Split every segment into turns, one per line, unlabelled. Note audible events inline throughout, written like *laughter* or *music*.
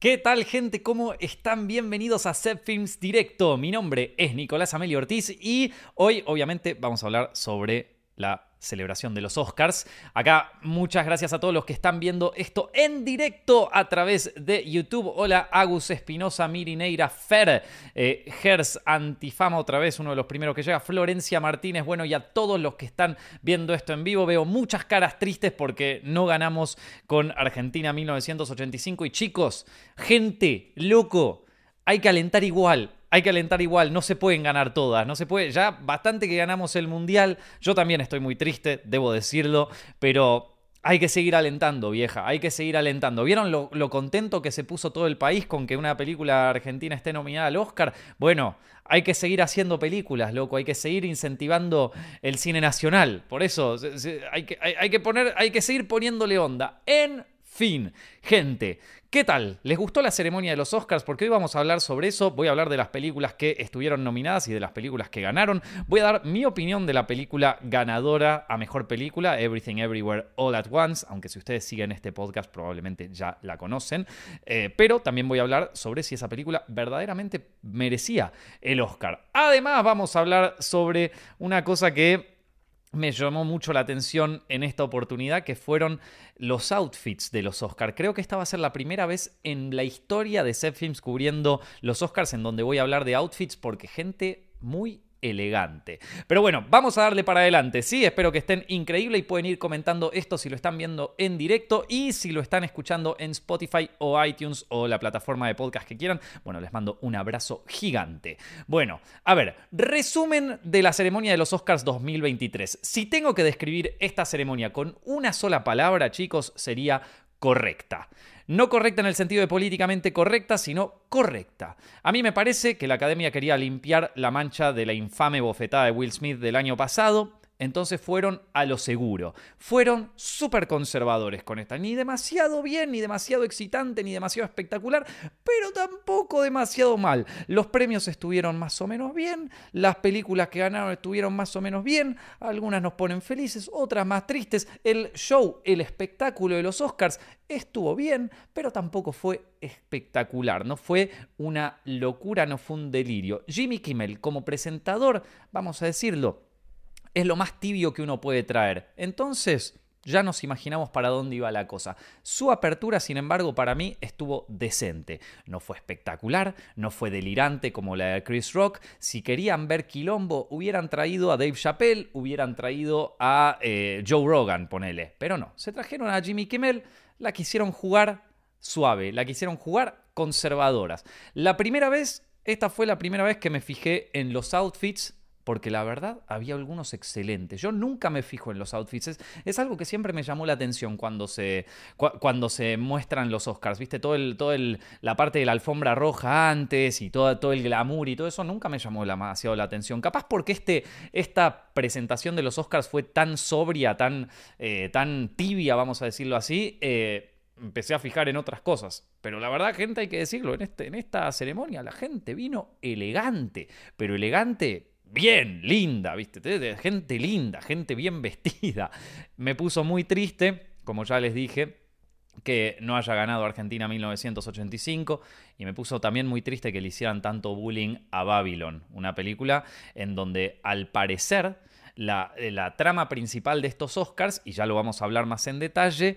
¿Qué tal gente? ¿Cómo están? Bienvenidos a Set Films Directo. Mi nombre es Nicolás Amelio Ortiz y hoy obviamente vamos a hablar sobre la celebración de los Oscars. Acá muchas gracias a todos los que están viendo esto en directo a través de YouTube. Hola Agus Espinosa, Mirineira Fer, eh, Gers Antifama otra vez, uno de los primeros que llega, Florencia Martínez, bueno, y a todos los que están viendo esto en vivo. Veo muchas caras tristes porque no ganamos con Argentina 1985 y chicos, gente, loco, hay que alentar igual hay que alentar igual, no se pueden ganar todas, no se puede, ya bastante que ganamos el Mundial, yo también estoy muy triste, debo decirlo, pero hay que seguir alentando, vieja, hay que seguir alentando. ¿Vieron lo, contento que se puso todo el país con que una película argentina esté nominada al Oscar? Bueno, hay que seguir haciendo películas, loco, hay que seguir incentivando el cine nacional. Por eso hay que, hay que, poner, hay que seguir poniéndole onda. En fin, gente, ¿qué tal? ¿Les gustó la ceremonia de los Oscars? Porque hoy vamos a hablar sobre eso. Voy a hablar de las películas que estuvieron nominadas y de las películas que ganaron. Voy a dar mi opinión de la película ganadora a mejor película, Everything Everywhere All at Once, aunque si ustedes siguen este podcast probablemente ya la conocen. Eh, pero también voy a hablar sobre si esa película verdaderamente merecía el Oscar. Además, vamos a hablar sobre una cosa que me llamó mucho la atención en esta oportunidad, que fueron los outfits de los Oscars. Creo que esta va a ser la primera vez en la historia de Set Films cubriendo los Oscars en donde voy a hablar de outfits, porque gente muy elegante. Pero bueno, vamos a darle para adelante. Sí, espero que estén increíbles y pueden ir comentando esto si lo están viendo en directo y si lo están escuchando en Spotify o iTunes o la plataforma de podcast que quieran. Bueno, les mando un abrazo gigante. Bueno, a ver, resumen de la ceremonia de los Oscars 2023. Si tengo que describir esta ceremonia con una sola palabra, chicos, sería correcta. No correcta en el sentido de políticamente correcta, sino correcta. A mí me parece que la academia quería limpiar la mancha de la infame bofetada de Will Smith del año pasado entonces fueron a lo seguro. Fueron súper conservadores con esta. Ni demasiado bien, ni demasiado excitante, ni demasiado espectacular, pero tampoco demasiado mal. Los premios estuvieron más o menos bien, las películas que ganaron estuvieron más o menos bien, algunas nos ponen felices, otras más tristes. El show, el espectáculo de los Oscars estuvo bien, pero tampoco fue espectacular, no fue una locura, no fue un delirio. Jimmy Kimmel como presentador, vamos a decirlo, es lo más tibio que uno puede traer. Entonces, ya nos imaginamos para dónde iba la cosa. Su apertura, sin embargo, para mí estuvo decente. No fue espectacular, no fue delirante como la de Chris Rock. Si querían ver quilombo, hubieran traído a Dave Chappelle, hubieran traído a eh, Joe Rogan, ponele. Pero no, se trajeron a Jimmy Kimmel, la quisieron jugar suave, la quisieron jugar conservadoras. La primera vez, esta fue la primera vez que me fijé en los outfits porque la verdad había algunos excelentes. Yo nunca me fijo en los outfits. Es, algo que siempre me llamó la atención cuando se, cuando se muestran los Oscars. ¿Viste? Todo el, todo el, la parte de la alfombra roja antes y todo, todo el glamour y todo eso nunca me llamó demasiado la atención. Capaz porque este, esta presentación de los Oscars fue tan sobria, tan, eh, tan tibia, vamos a decirlo así. Eh, empecé a fijar en otras cosas. Pero la verdad, gente, hay que decirlo, en, este, en esta ceremonia la gente vino elegante, pero elegante bien linda, ¿viste? Gente linda, gente bien *laughs* vestida. Me puso muy triste, como ya les dije, que no haya ganado Argentina 1985 y me puso también muy triste que le hicieran tanto bullying a Babylon, una película en donde al parecer la, la trama principal de estos Oscars, y ya lo vamos a hablar más en detalle,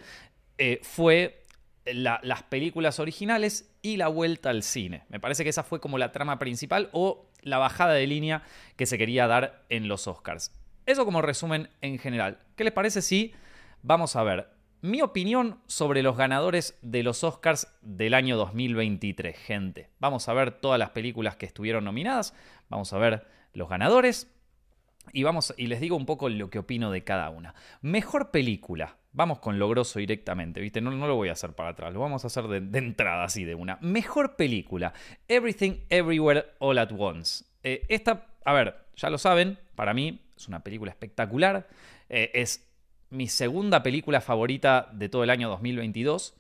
eh, fue las películas originales y la vuelta al cine. Me parece que esa fue como la trama principal o la bajada de línea que se quería dar en los Oscars. Eso como resumen en general. ¿Qué les parece si vamos a ver mi opinión sobre los ganadores de los Oscars del año 2023, gente? Vamos a ver todas las películas que estuvieron nominadas, vamos a ver los ganadores y vamos y les digo un poco lo que opino de cada una. Mejor película. Vamos con lo grosso directamente, ¿viste? No, no lo voy a hacer para atrás, lo vamos a hacer de, entrada así de una. Mejor película. Everything Everywhere All at Once. Eh, esta, a ver, ya lo saben, para mí es una película espectacular. Eh, es mi segunda película favorita de todo el año 2022.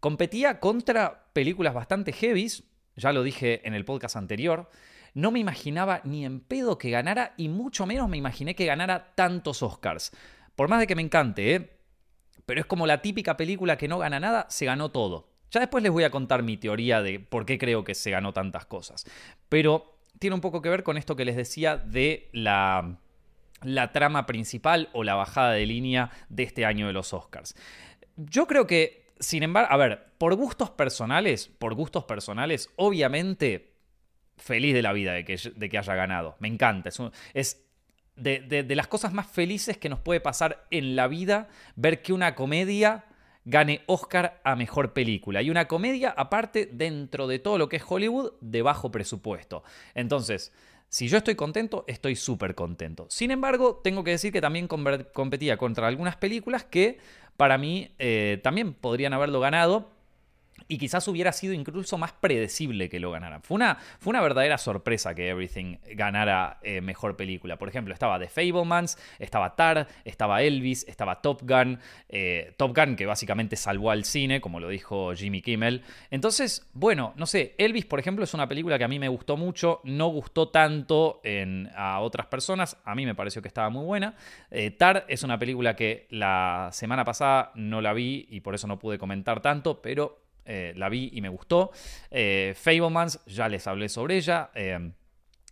Competía contra películas bastante heavies, ya lo dije en el podcast anterior. No me imaginaba ni en pedo que ganara y mucho menos me imaginé que ganara tantos Oscars. Por más de que me encante, ¿eh? pero es como la típica película que no gana nada, se ganó todo. Ya después les voy a contar mi teoría de por qué creo que se ganó tantas cosas. Pero tiene un poco que ver con esto que les decía de la, la trama principal o la bajada de línea de este año de los Oscars. Yo creo que, sin embargo, a ver, por gustos personales, por gustos personales, obviamente feliz de la vida de que, de que haya ganado. Me encanta. Es, de, de, las cosas más felices que nos puede pasar en la vida ver que una comedia gane Oscar a Mejor Película. Y una comedia, aparte, dentro de todo lo que es Hollywood, de bajo presupuesto. Entonces, si yo estoy contento, estoy súper contento. Sin embargo, tengo que decir que también competía contra algunas películas que para mí eh, también podrían haberlo ganado y quizás hubiera sido incluso más predecible que lo ganara. Fue una, fue una verdadera sorpresa que Everything ganara eh, mejor película. Por ejemplo, estaba The Fablemans, estaba Tar, estaba Elvis, estaba Top Gun. Eh, Top Gun que básicamente salvó al cine, como lo dijo Jimmy Kimmel. Entonces, bueno, no sé, Elvis, por ejemplo, es una película que a mí me gustó mucho, no gustó tanto a otras personas, a mí me pareció que estaba muy buena. Eh, Tar es una película que la semana pasada no la vi y por eso no pude comentar tanto, pero eh, la vi y me gustó. Eh, Fablemans, ya les hablé sobre ella. Eh,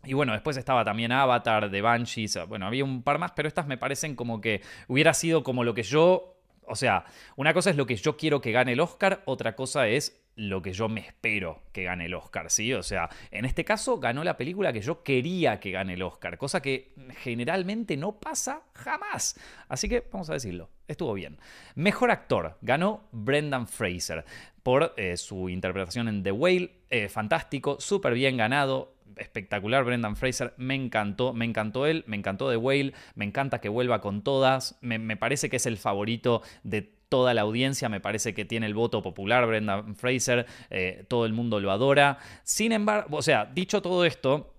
y bueno, después estaba también Avatar, The Banshees. Bueno, había un par más, pero estas me parecen como que hubiera sido como lo que yo. O sea, una cosa es lo que yo quiero que gane el Oscar, otra cosa es lo que yo me espero que gane el Oscar, ¿sí? O sea, en este caso ganó la película que yo quería que gane el Oscar, cosa que generalmente no pasa jamás. Así que vamos a decirlo, estuvo bien. Mejor actor, ganó Brendan Fraser por eh, su interpretación en The Whale, eh, fantástico, súper bien ganado, espectacular. Brendan Fraser, me encantó, me encantó él, me encantó The Whale, me encanta que vuelva con todas, me, parece que es el favorito de toda la audiencia, me parece que tiene el voto popular Brendan Fraser, eh, todo el mundo lo adora. Sin embargo, o sea, dicho todo esto,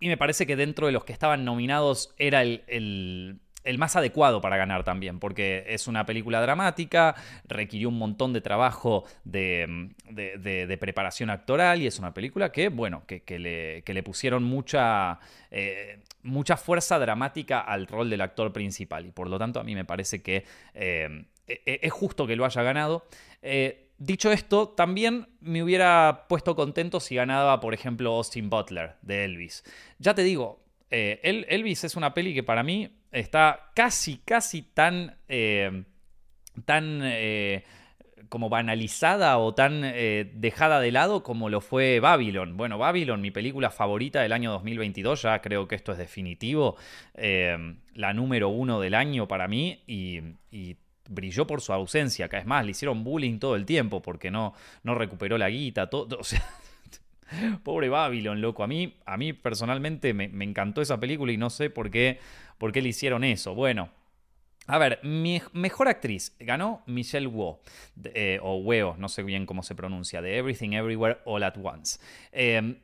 y me parece que dentro de los que estaban nominados era el el más adecuado para ganar también, porque es una película dramática, requirió un montón de trabajo de, preparación actoral y es una película que, bueno, que, le, pusieron mucha, eh, mucha fuerza dramática al rol del actor principal y por lo tanto a mí me parece que eh, e, e, es justo que lo haya ganado. Eh, dicho esto, también me hubiera puesto contento si ganaba, por ejemplo, Austin Butler de Elvis. Ya te digo, Elvis es una peli que para mí está casi, casi tan, eh, tan eh, como banalizada o tan eh, dejada de lado como lo fue Babylon. Bueno, Babylon, mi película favorita del año 2022, ya creo que esto es definitivo, la número uno del año para mí y, brilló por su ausencia, acá es más, le hicieron bullying todo el tiempo porque no, no recuperó la guita, todo, *laughs* o sea, *laughs* Pobre Babylon, loco. A mí, a mí personalmente me, encantó esa película y no sé por qué, por qué le hicieron eso. Bueno, a ver, mi mejor actriz ganó Michelle Wu, eh, o Weo, no sé bien cómo se pronuncia, de Everything Everywhere All at Once. Eh,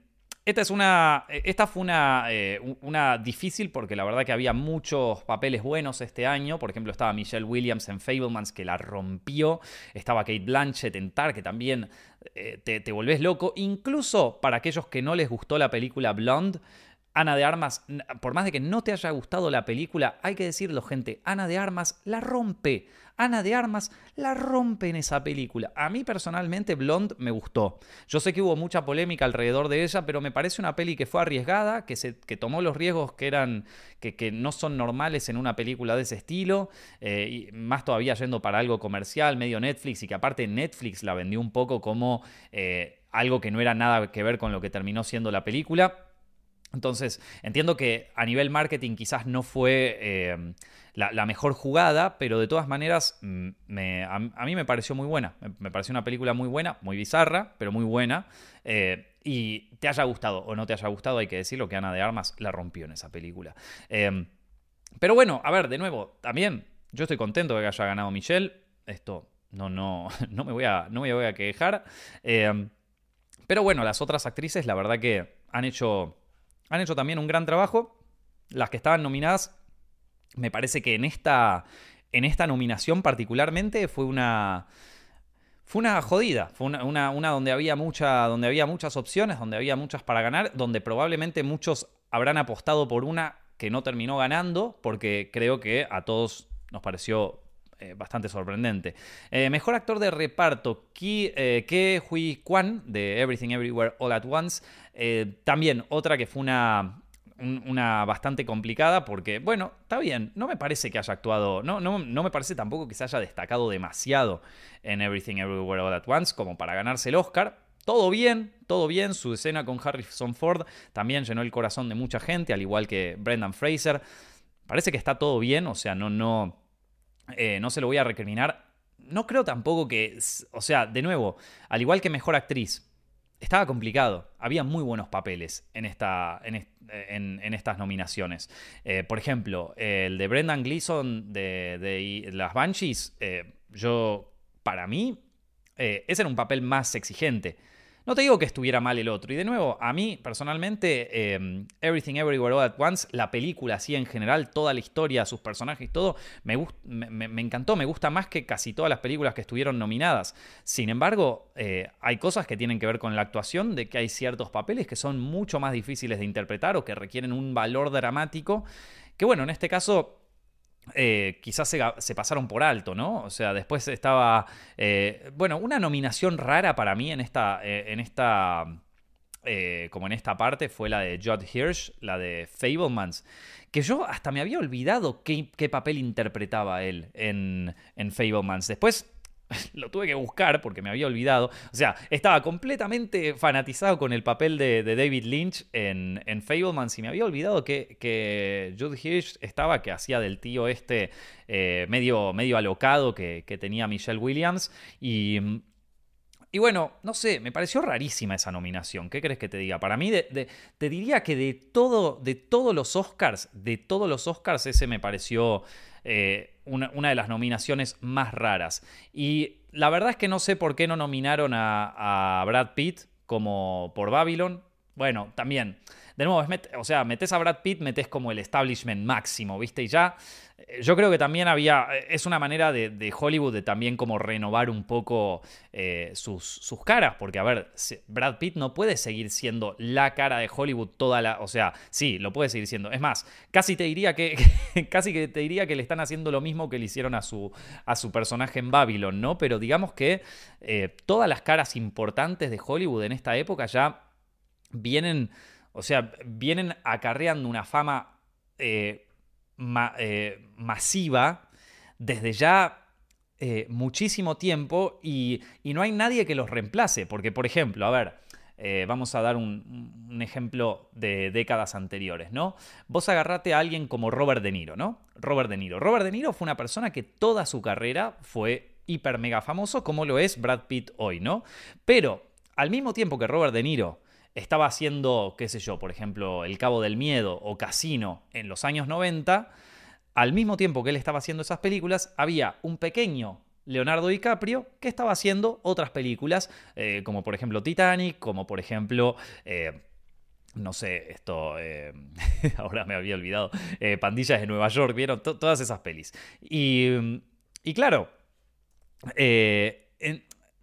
esta, es una, eh, esta fue una, eh, una, difícil porque la verdad que había muchos papeles buenos este año. Por ejemplo, estaba Michelle Williams en Fablemans que la rompió. Estaba Kate Blanchett en Tar que también eh, te, te volvés loco. Incluso para aquellos que no les gustó la película Blonde, Ana de Armas, por más de que no te haya gustado la película, hay que decirlo, gente, Ana de Armas la rompe. Ana de Armas la rompe en esa película. A mí personalmente Blonde me gustó. Yo sé que hubo mucha polémica alrededor de ella, pero me parece una peli que fue arriesgada, que, se, que tomó los riesgos que eran que, no son normales en una película de ese estilo, eh, y más todavía yendo para algo comercial, medio Netflix, y que aparte Netflix la vendió un poco como eh, algo que no era nada que ver con lo que terminó siendo la película. Entonces, entiendo que a nivel marketing quizás no fue eh, la, mejor jugada, pero de todas maneras mm, a, mí me pareció muy buena. Me, pareció una película muy buena, muy bizarra, pero muy buena. Eh, y te haya gustado o no te haya gustado, hay que decirlo que Ana de Armas la rompió en esa película. Eh, pero bueno, a ver, de nuevo, también yo estoy contento de que haya ganado Michelle. Esto no, no, *laughs* no, me, voy a, no me voy a quejar. pero bueno, las otras actrices, la verdad que han hecho han hecho también un gran trabajo. Las que estaban nominadas, me parece que en esta, en esta nominación particularmente fue una... Fue una jodida, fue una, una, donde, había mucha, donde había muchas opciones, donde había muchas para ganar, donde probablemente muchos habrán apostado por una que no terminó ganando, porque creo que a todos nos pareció bastante sorprendente. mejor actor de reparto, Ki, Ke Hui Kwan, de Everything Everywhere All at Once. también otra que fue una una bastante complicada porque, bueno, está bien, no me parece que haya actuado, no, no, no, me parece tampoco que se haya destacado demasiado en Everything Everywhere All At Once como para ganarse el Oscar. Todo bien, todo bien, su escena con Harrison Ford también llenó el corazón de mucha gente, al igual que Brendan Fraser. Parece que está todo bien, o sea, no, no, eh, no se lo voy a recriminar. No creo tampoco que, o sea, de nuevo, al igual que Mejor Actriz, estaba complicado. Había muy buenos papeles en, esta, en, estas nominaciones. Eh, por ejemplo, el de Brendan Gleeson de, las Banshees, eh, yo, para mí, ese era un papel más exigente. No te digo que estuviera mal el otro. Y de nuevo, a mí personalmente, em, Everything Everywhere All at Once, la película así en general, toda la historia, sus personajes, todo, me, me, encantó, me gusta más que casi todas las películas que estuvieron nominadas. Sin embargo, eh, hay cosas que tienen que ver con la actuación, de que hay ciertos papeles que son mucho más difíciles de interpretar o que requieren un valor dramático. Que bueno, en este caso eh, quizás se, pasaron por alto, ¿no? O sea, después estaba, eh, bueno, una nominación rara para mí en esta, eh, en esta, como en esta parte fue la de Judd Hirsch, la de Fablemans, que yo hasta me había olvidado qué, papel interpretaba él en, en Fablemans. Después *laughs* lo tuve que buscar porque me había olvidado. O sea, estaba completamente fanatizado con el papel de, David Lynch en, en Fablemans y me había olvidado que, que Jude Hirsch estaba, que hacía del tío este eh, medio, medio alocado que, tenía Michelle Williams. Y, y bueno, no sé, me pareció rarísima esa nominación. ¿Qué crees que te diga? Para mí, te diría que de, todo, de todos los Oscars, de todos los Oscars, ese me pareció eh, una, de las nominaciones más raras. Y la verdad es que no sé por qué no nominaron a, Brad Pitt como por Babylon. Bueno, también de nuevo, o sea, metes a Brad Pitt, metes como el establishment máximo, ¿viste? Y ya, eh, yo creo que también había, eh, es una manera de, Hollywood de también como renovar un poco eh, sus, sus, caras, porque a ver, Brad Pitt no puede seguir siendo la cara de Hollywood toda la, o sea, sí, lo puede seguir siendo. Es más, casi te diría que, *laughs* casi que te diría que le están haciendo lo mismo que le hicieron a su, a su personaje en Babylon, ¿no? Pero digamos que todas las caras importantes de Hollywood en esta época ya vienen o sea, vienen acarreando una fama eh, eh, masiva desde ya eh, muchísimo tiempo y, no hay nadie que los reemplace. Porque, por ejemplo, a ver, vamos a dar un, un, ejemplo de décadas anteriores, ¿no? Vos agarrate a alguien como Robert De Niro, ¿no? Robert De Niro. Robert De Niro fue una persona que toda su carrera fue hiper mega famoso, como lo es Brad Pitt hoy, ¿no? Pero al mismo tiempo que Robert De Niro estaba haciendo, qué sé yo, por ejemplo, El Cabo del Miedo o Casino en los años 90, al mismo tiempo que él estaba haciendo esas películas, había un pequeño Leonardo DiCaprio que estaba haciendo otras películas, eh, como por ejemplo Titanic, como por ejemplo... Eh, no sé, esto, eh, *laughs* ahora me había olvidado, Pandillas de Nueva York, vieron todas esas pelis. Y, y claro,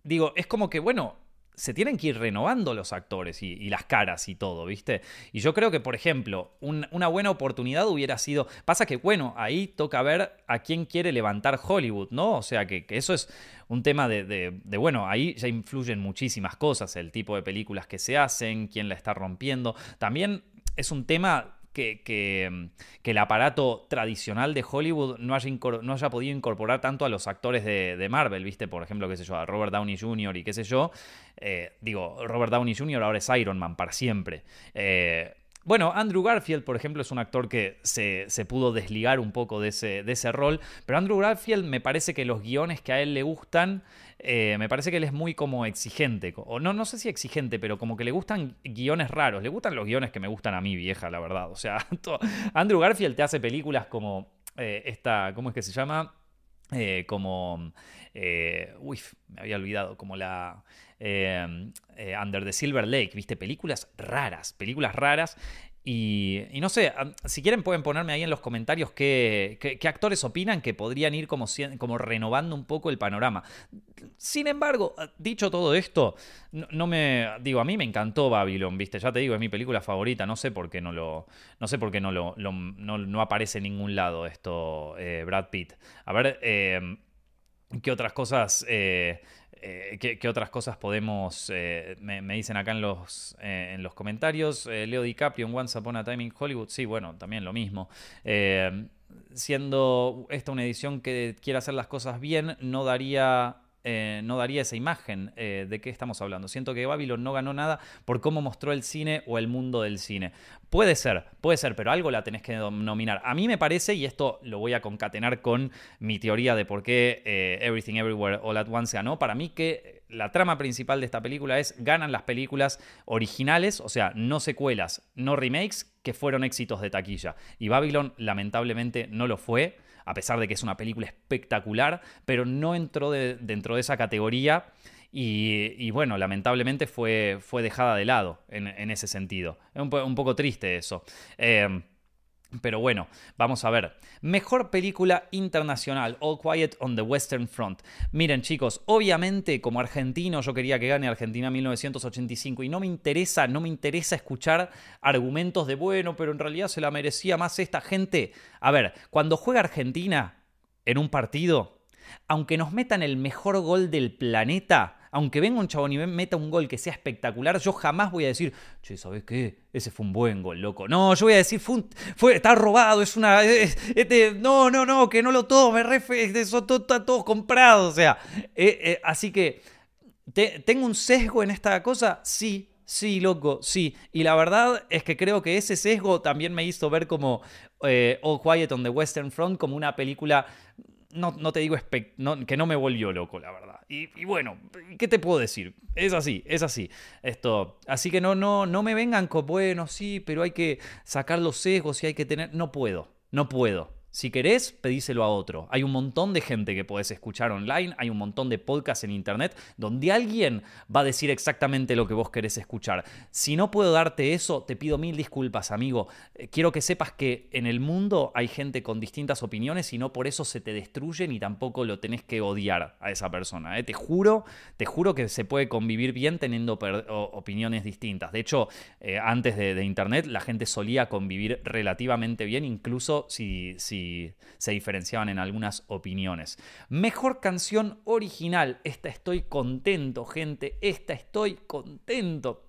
digo, es como que, bueno, se tienen que ir renovando los actores y, las caras y todo, ¿viste? Y yo creo que, por ejemplo, una buena oportunidad hubiera sido. Pasa que, bueno, ahí toca ver a quién quiere levantar Hollywood, ¿no? O sea, que, eso es un tema de, de, bueno, ahí ya influyen muchísimas cosas, el tipo de películas que se hacen, quién la está rompiendo. También es un tema que, mm, que, el aparato tradicional de Hollywood no haya, no haya podido incorporar tanto a los actores de, Marvel, ¿viste? Por ejemplo, qué sé yo, a Robert Downey Jr. y qué sé yo. Eh, digo, Robert Downey Jr. ahora es Iron Man para siempre. Eh, bueno, Andrew Garfield, por ejemplo, es un actor que se, pudo desligar un poco de ese, de ese, rol, pero Andrew Garfield me parece que los guiones que a él le gustan, eh, me parece que él es muy como exigente, o no, no sé si exigente, pero como que le gustan guiones raros, le gustan los guiones que me gustan a mí, vieja, la verdad. O sea, *laughs* Andrew Garfield te hace películas como eh, esta, ¿cómo es que se llama? Eh, como, uy, me había olvidado, como la... Under the Silver Lake, viste, películas raras, películas raras. Y, no sé, si quieren pueden ponerme ahí en los comentarios qué, actores opinan que podrían ir como, como, renovando un poco el panorama. Sin embargo, dicho todo esto, no, me digo, a mí me encantó Babylon, ¿viste? Ya te digo, es mi película favorita, no sé por qué no lo no sé por qué no lo, no, aparece en ningún lado esto eh, Brad Pitt. A ver, eh, ¿qué otras cosas eh, eh, ¿qué, otras cosas podemos, eh, me, dicen acá en los, eh, en los comentarios? Leo DiCaprio en Once Upon a Time Hollywood, sí, bueno, también lo mismo. siendo esta una edición que quiere hacer las cosas bien, no daría eh, no daría esa imagen eh, de qué estamos hablando. Siento que Babylon no ganó nada por cómo mostró el cine o el mundo del cine. Puede ser, puede ser, pero algo la tenés que nominar. A mí me parece, y esto lo voy a concatenar con mi teoría de por qué eh, Everything Everywhere All at Once ganó, para mí que la trama principal de esta película es ganan las películas originales, o sea, no secuelas, no remakes, que fueron éxitos de taquilla. Y Babylon lamentablemente no lo fue a pesar de que es una película espectacular, pero no entró dentro de esa categoría. Y, bueno, lamentablemente fue, dejada de lado en, ese sentido. Es un, poco triste eso. Eh, pero bueno, vamos a ver. Mejor película internacional, All Quiet on the Western Front. Miren chicos, obviamente como argentino yo quería que gane Argentina 1985 y no me interesa, no me interesa escuchar argumentos de bueno, pero en realidad se la merecía más esta gente. A ver, cuando juega Argentina en un partido, aunque nos metan el mejor gol del planeta, aunque venga un chabón y meta un gol que sea espectacular, yo jamás voy a decir, che, ¿sabes qué? Ese fue un buen gol, loco. No, yo voy a decir, fue, está robado, es una. este, no, no, no, que no lo tome, eso todo, está todo comprado. O sea, eh, eh, así que, ¿tengo un sesgo en esta cosa? Sí, Sí, loco, sí. Y la verdad es que creo que ese sesgo también me hizo ver como eh, All Quiet on the Western Front como una película no, te digo que no me volvió loco, la verdad. Y, bueno, ¿qué te puedo decir? Es así, es así. Esto, así que no, no, no me vengan con, bueno, sí, pero hay que sacar los sesgos y hay que tener. No puedo, no puedo. Si querés, pedíselo a otro. Hay un montón de gente que podés escuchar online, hay un montón de podcasts en internet donde alguien va a decir exactamente lo que vos querés escuchar. Si no puedo darte eso, te pido mil disculpas, amigo. Eh, quiero que sepas que en el mundo hay gente con distintas opiniones y no por eso se te destruye ni tampoco lo tenés que odiar a esa persona. ¿eh? Te juro, te juro que se puede convivir bien teniendo opiniones distintas. De hecho, eh, antes de, internet la gente solía convivir relativamente bien, incluso si se diferenciaban en algunas opiniones. Mejor canción original. Esta estoy contento, gente. Esta estoy contento.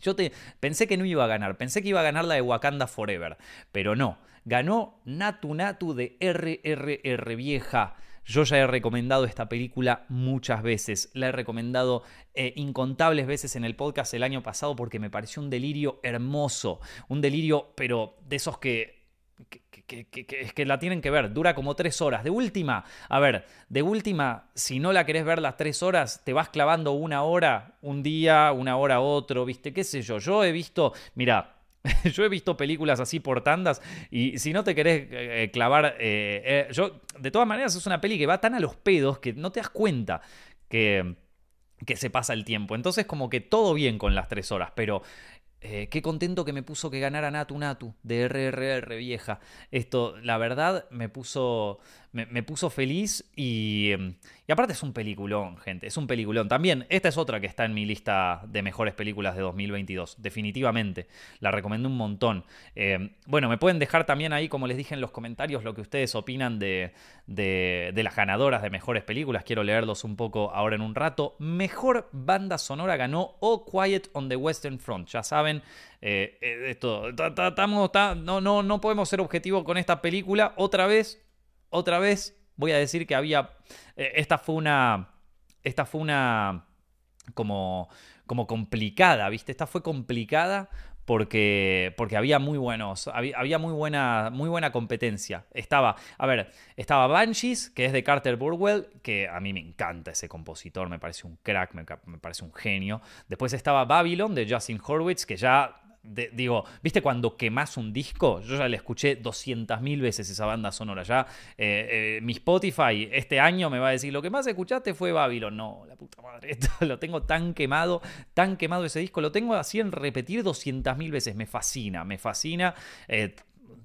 Yo te, pensé que no iba a ganar, pensé que iba a ganar la de Wakanda Forever, pero no. Ganó Natu Natu de RRR Vieja. Yo ya he recomendado esta película muchas veces, la he recomendado eh, incontables veces en el podcast el año pasado porque me pareció un delirio hermoso, un delirio pero de esos que que, que, la tienen que ver, dura como tres horas. De última, a ver, de última, si no la querés ver las tres horas, te vas clavando una hora, un día, una hora otro, ¿viste? ¿Qué sé yo? Yo he visto, mira, *laughs* yo he visto películas así por tandas y si no te querés eh, eh, clavar, eh, yo, de todas maneras es una peli que va tan a los pedos que no te das cuenta que que se pasa el tiempo. Entonces como que todo bien con las tres horas, pero eh, qué contento que me puso que ganara Natu Natu de RRR vieja. Esto, la verdad, me puso, me, puso feliz y, em, y, aparte es un peliculón, gente, es un peliculón. También, esta es otra que está en mi lista de mejores películas de 2022, definitivamente. La recomiendo un montón. Em, bueno, me pueden dejar también ahí, como les dije en los comentarios, lo que ustedes opinan de, de, las ganadoras de mejores películas. Quiero leerlos un poco ahora en un rato. Mejor banda sonora ganó All Quiet on the Western Front. Ya saben, eh, eh, esto, no, no, no podemos ser objetivos con esta película. Otra vez, otra vez voy a decir que había. Eh, esta fue una. Esta fue una. Como, como complicada, ¿viste? Esta fue complicada porque, porque había muy buenos, había, muy, buena, muy buena competencia. Estaba, a ver, estaba Banshees, que es de Carter Burwell, que a mí me encanta ese compositor, me parece un crack, me, me parece un genio. Después estaba Babylon, de Justin Horwitz, que ya digo, ¿viste cuando quemás un disco? Yo ya le escuché 200.000 veces esa banda sonora. Ya eh, eh, mi Spotify este año me va a decir, lo que más escuchaste fue Babylon. No, la puta madre, *laughs* lo tengo tan quemado, tan quemado ese disco. Lo tengo así en repetir 200.000 veces. Me fascina, me fascina. Eh,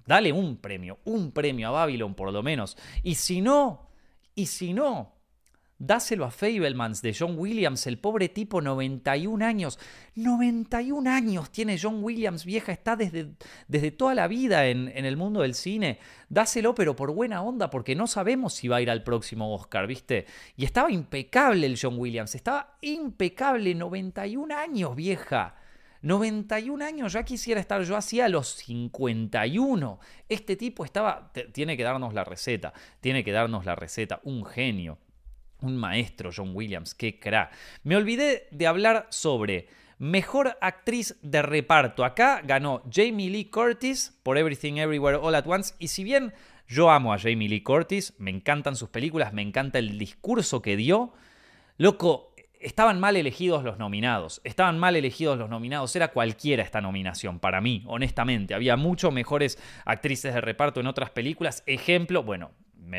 dale un premio, un premio a Babylon por lo menos. Y si no, y si no, Dáselo a Fablemans de John Williams, el pobre tipo, 91 años. 91 años tiene John Williams, vieja, está desde, desde toda la vida en, en, el mundo del cine. Dáselo, pero por buena onda, porque no sabemos si va a ir al próximo Oscar, ¿viste? Y estaba impecable el John Williams, estaba impecable, 91 años, vieja. 91 años, ya quisiera estar yo así a los 51. Este tipo estaba, tiene que darnos la receta, tiene que darnos la receta, un genio. Un maestro, John Williams, qué crack. Me olvidé de hablar sobre mejor actriz de reparto. Acá ganó Jamie Lee Curtis por Everything Everywhere All at Once. Y si bien yo amo a Jamie Lee Curtis, me encantan sus películas, me encanta el discurso que dio, loco, estaban mal elegidos los nominados. Estaban mal elegidos los nominados. Era cualquiera esta nominación, para mí, honestamente. Había mucho mejores actrices de reparto en otras películas. Ejemplo, bueno,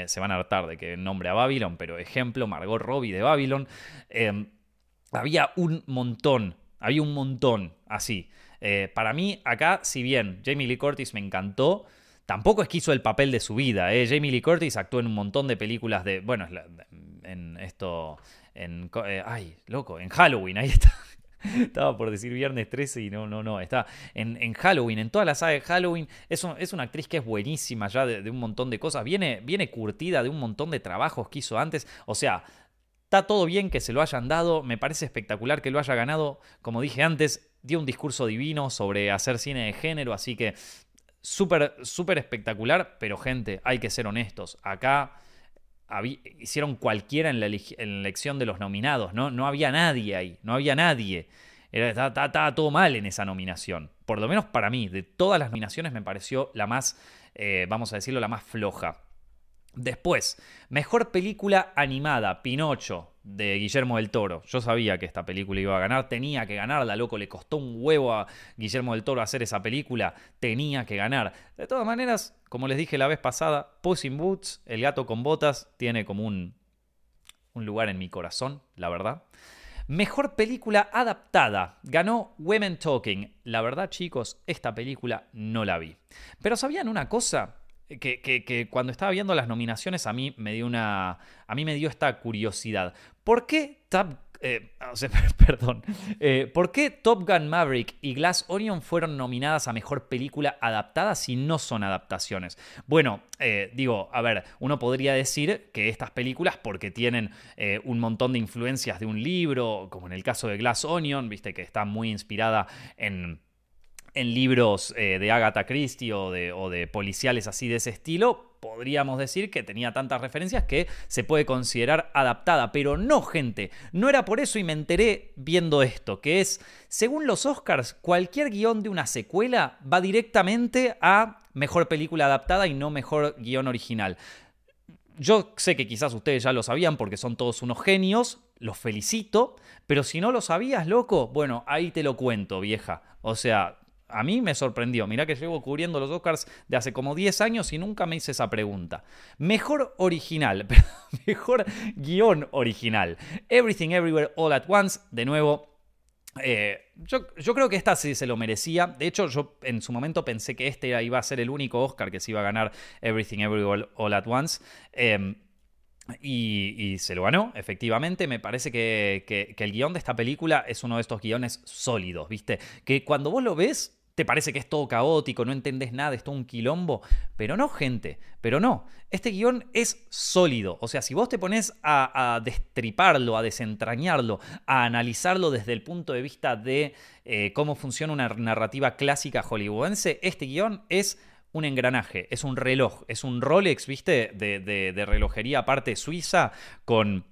se van a hartar de que nombre a Babylon, pero ejemplo, Margot Robbie de Babylon. Em, había un montón, había un montón así. Eh, para mí, acá, si bien Jamie Lee Curtis me encantó, tampoco es que hizo el papel de su vida. Eh. Jamie Lee Curtis actuó en un montón de películas de. Bueno, en esto. En, eh, ay, loco, en Halloween, ahí está. *laughs* Estaba por decir viernes 13 y no, no, no. Está en, Halloween, en toda la saga de Halloween. Es, es una actriz que es buenísima ya de, un montón de cosas. Viene, viene curtida de un montón de trabajos que hizo antes. O sea, está todo bien que se lo hayan dado. Me parece espectacular que lo haya ganado. Como dije antes, dio un discurso divino sobre hacer cine de género. Así que súper, súper espectacular. Pero gente, hay que ser honestos. Acá hicieron cualquiera en la, elección de los nominados, ¿no? No había nadie ahí, no había nadie. estaba, todo mal en esa nominación. Por lo menos para mí, de todas las nominaciones me pareció la más, eh, vamos a decirlo, la más floja. Después, mejor película animada, Pinocho, de Guillermo del Toro. Yo sabía que esta película iba a ganar, tenía que ganarla, loco, le costó un huevo a Guillermo del Toro hacer esa película, tenía que ganar. De todas maneras, como les dije la vez pasada, Puss in Boots, El gato con botas, tiene como un, un lugar en mi corazón, la verdad. Mejor película adaptada. Ganó Women Talking. La verdad, chicos, esta película no la vi. Pero ¿sabían una cosa? Que, cuando estaba viendo las nominaciones a mí me dio una. A mí me dio esta curiosidad. ¿Por qué Top, eh, *laughs* perdón. Eh, ¿Por qué Top Gun Maverick y Glass Onion fueron nominadas a mejor película adaptada si no son adaptaciones? Bueno, eh, digo, a ver, uno podría decir que estas películas, porque tienen un montón de influencias de un libro, como en el caso de Glass Onion, viste que está muy inspirada en en libros eh, de Agatha Christie o de, o de, policiales así de ese estilo, podríamos decir que tenía tantas referencias que se puede considerar adaptada. Pero no, gente, no era por eso y me enteré viendo esto, que es, según los Oscars, cualquier guion de una secuela va directamente a mejor película adaptada y no mejor guion original. Yo sé que quizás ustedes ya lo sabían porque son todos unos genios, los felicito, pero si no lo sabías, loco, bueno, ahí te lo cuento, vieja. O sea, a mí me sorprendió. Mirá que llevo cubriendo los Oscars de hace como 10 años y nunca me hice esa pregunta. Mejor original, *laughs* mejor guion original. Everything Everywhere All at Once, de nuevo. Eh, yo, creo que esta sí se lo merecía. De hecho, yo en su momento pensé que este iba a ser el único Oscar que se iba a ganar Everything Everywhere All at Once. Em, y, se lo ganó, efectivamente. Me parece que, que, el guion de esta película es uno de estos guiones sólidos, ¿viste? Que cuando vos lo ves, te parece que es todo caótico, no entendés nada, es todo un quilombo. Pero no, gente, pero no. Este guion es sólido. O sea, si vos te pones a, destriparlo, a desentrañarlo, a analizarlo desde el punto de vista de eh, cómo funciona una narrativa clásica hollywoodense, este guion es un engranaje, es un reloj, es un Rolex, ¿viste? De, de relojería aparte suiza con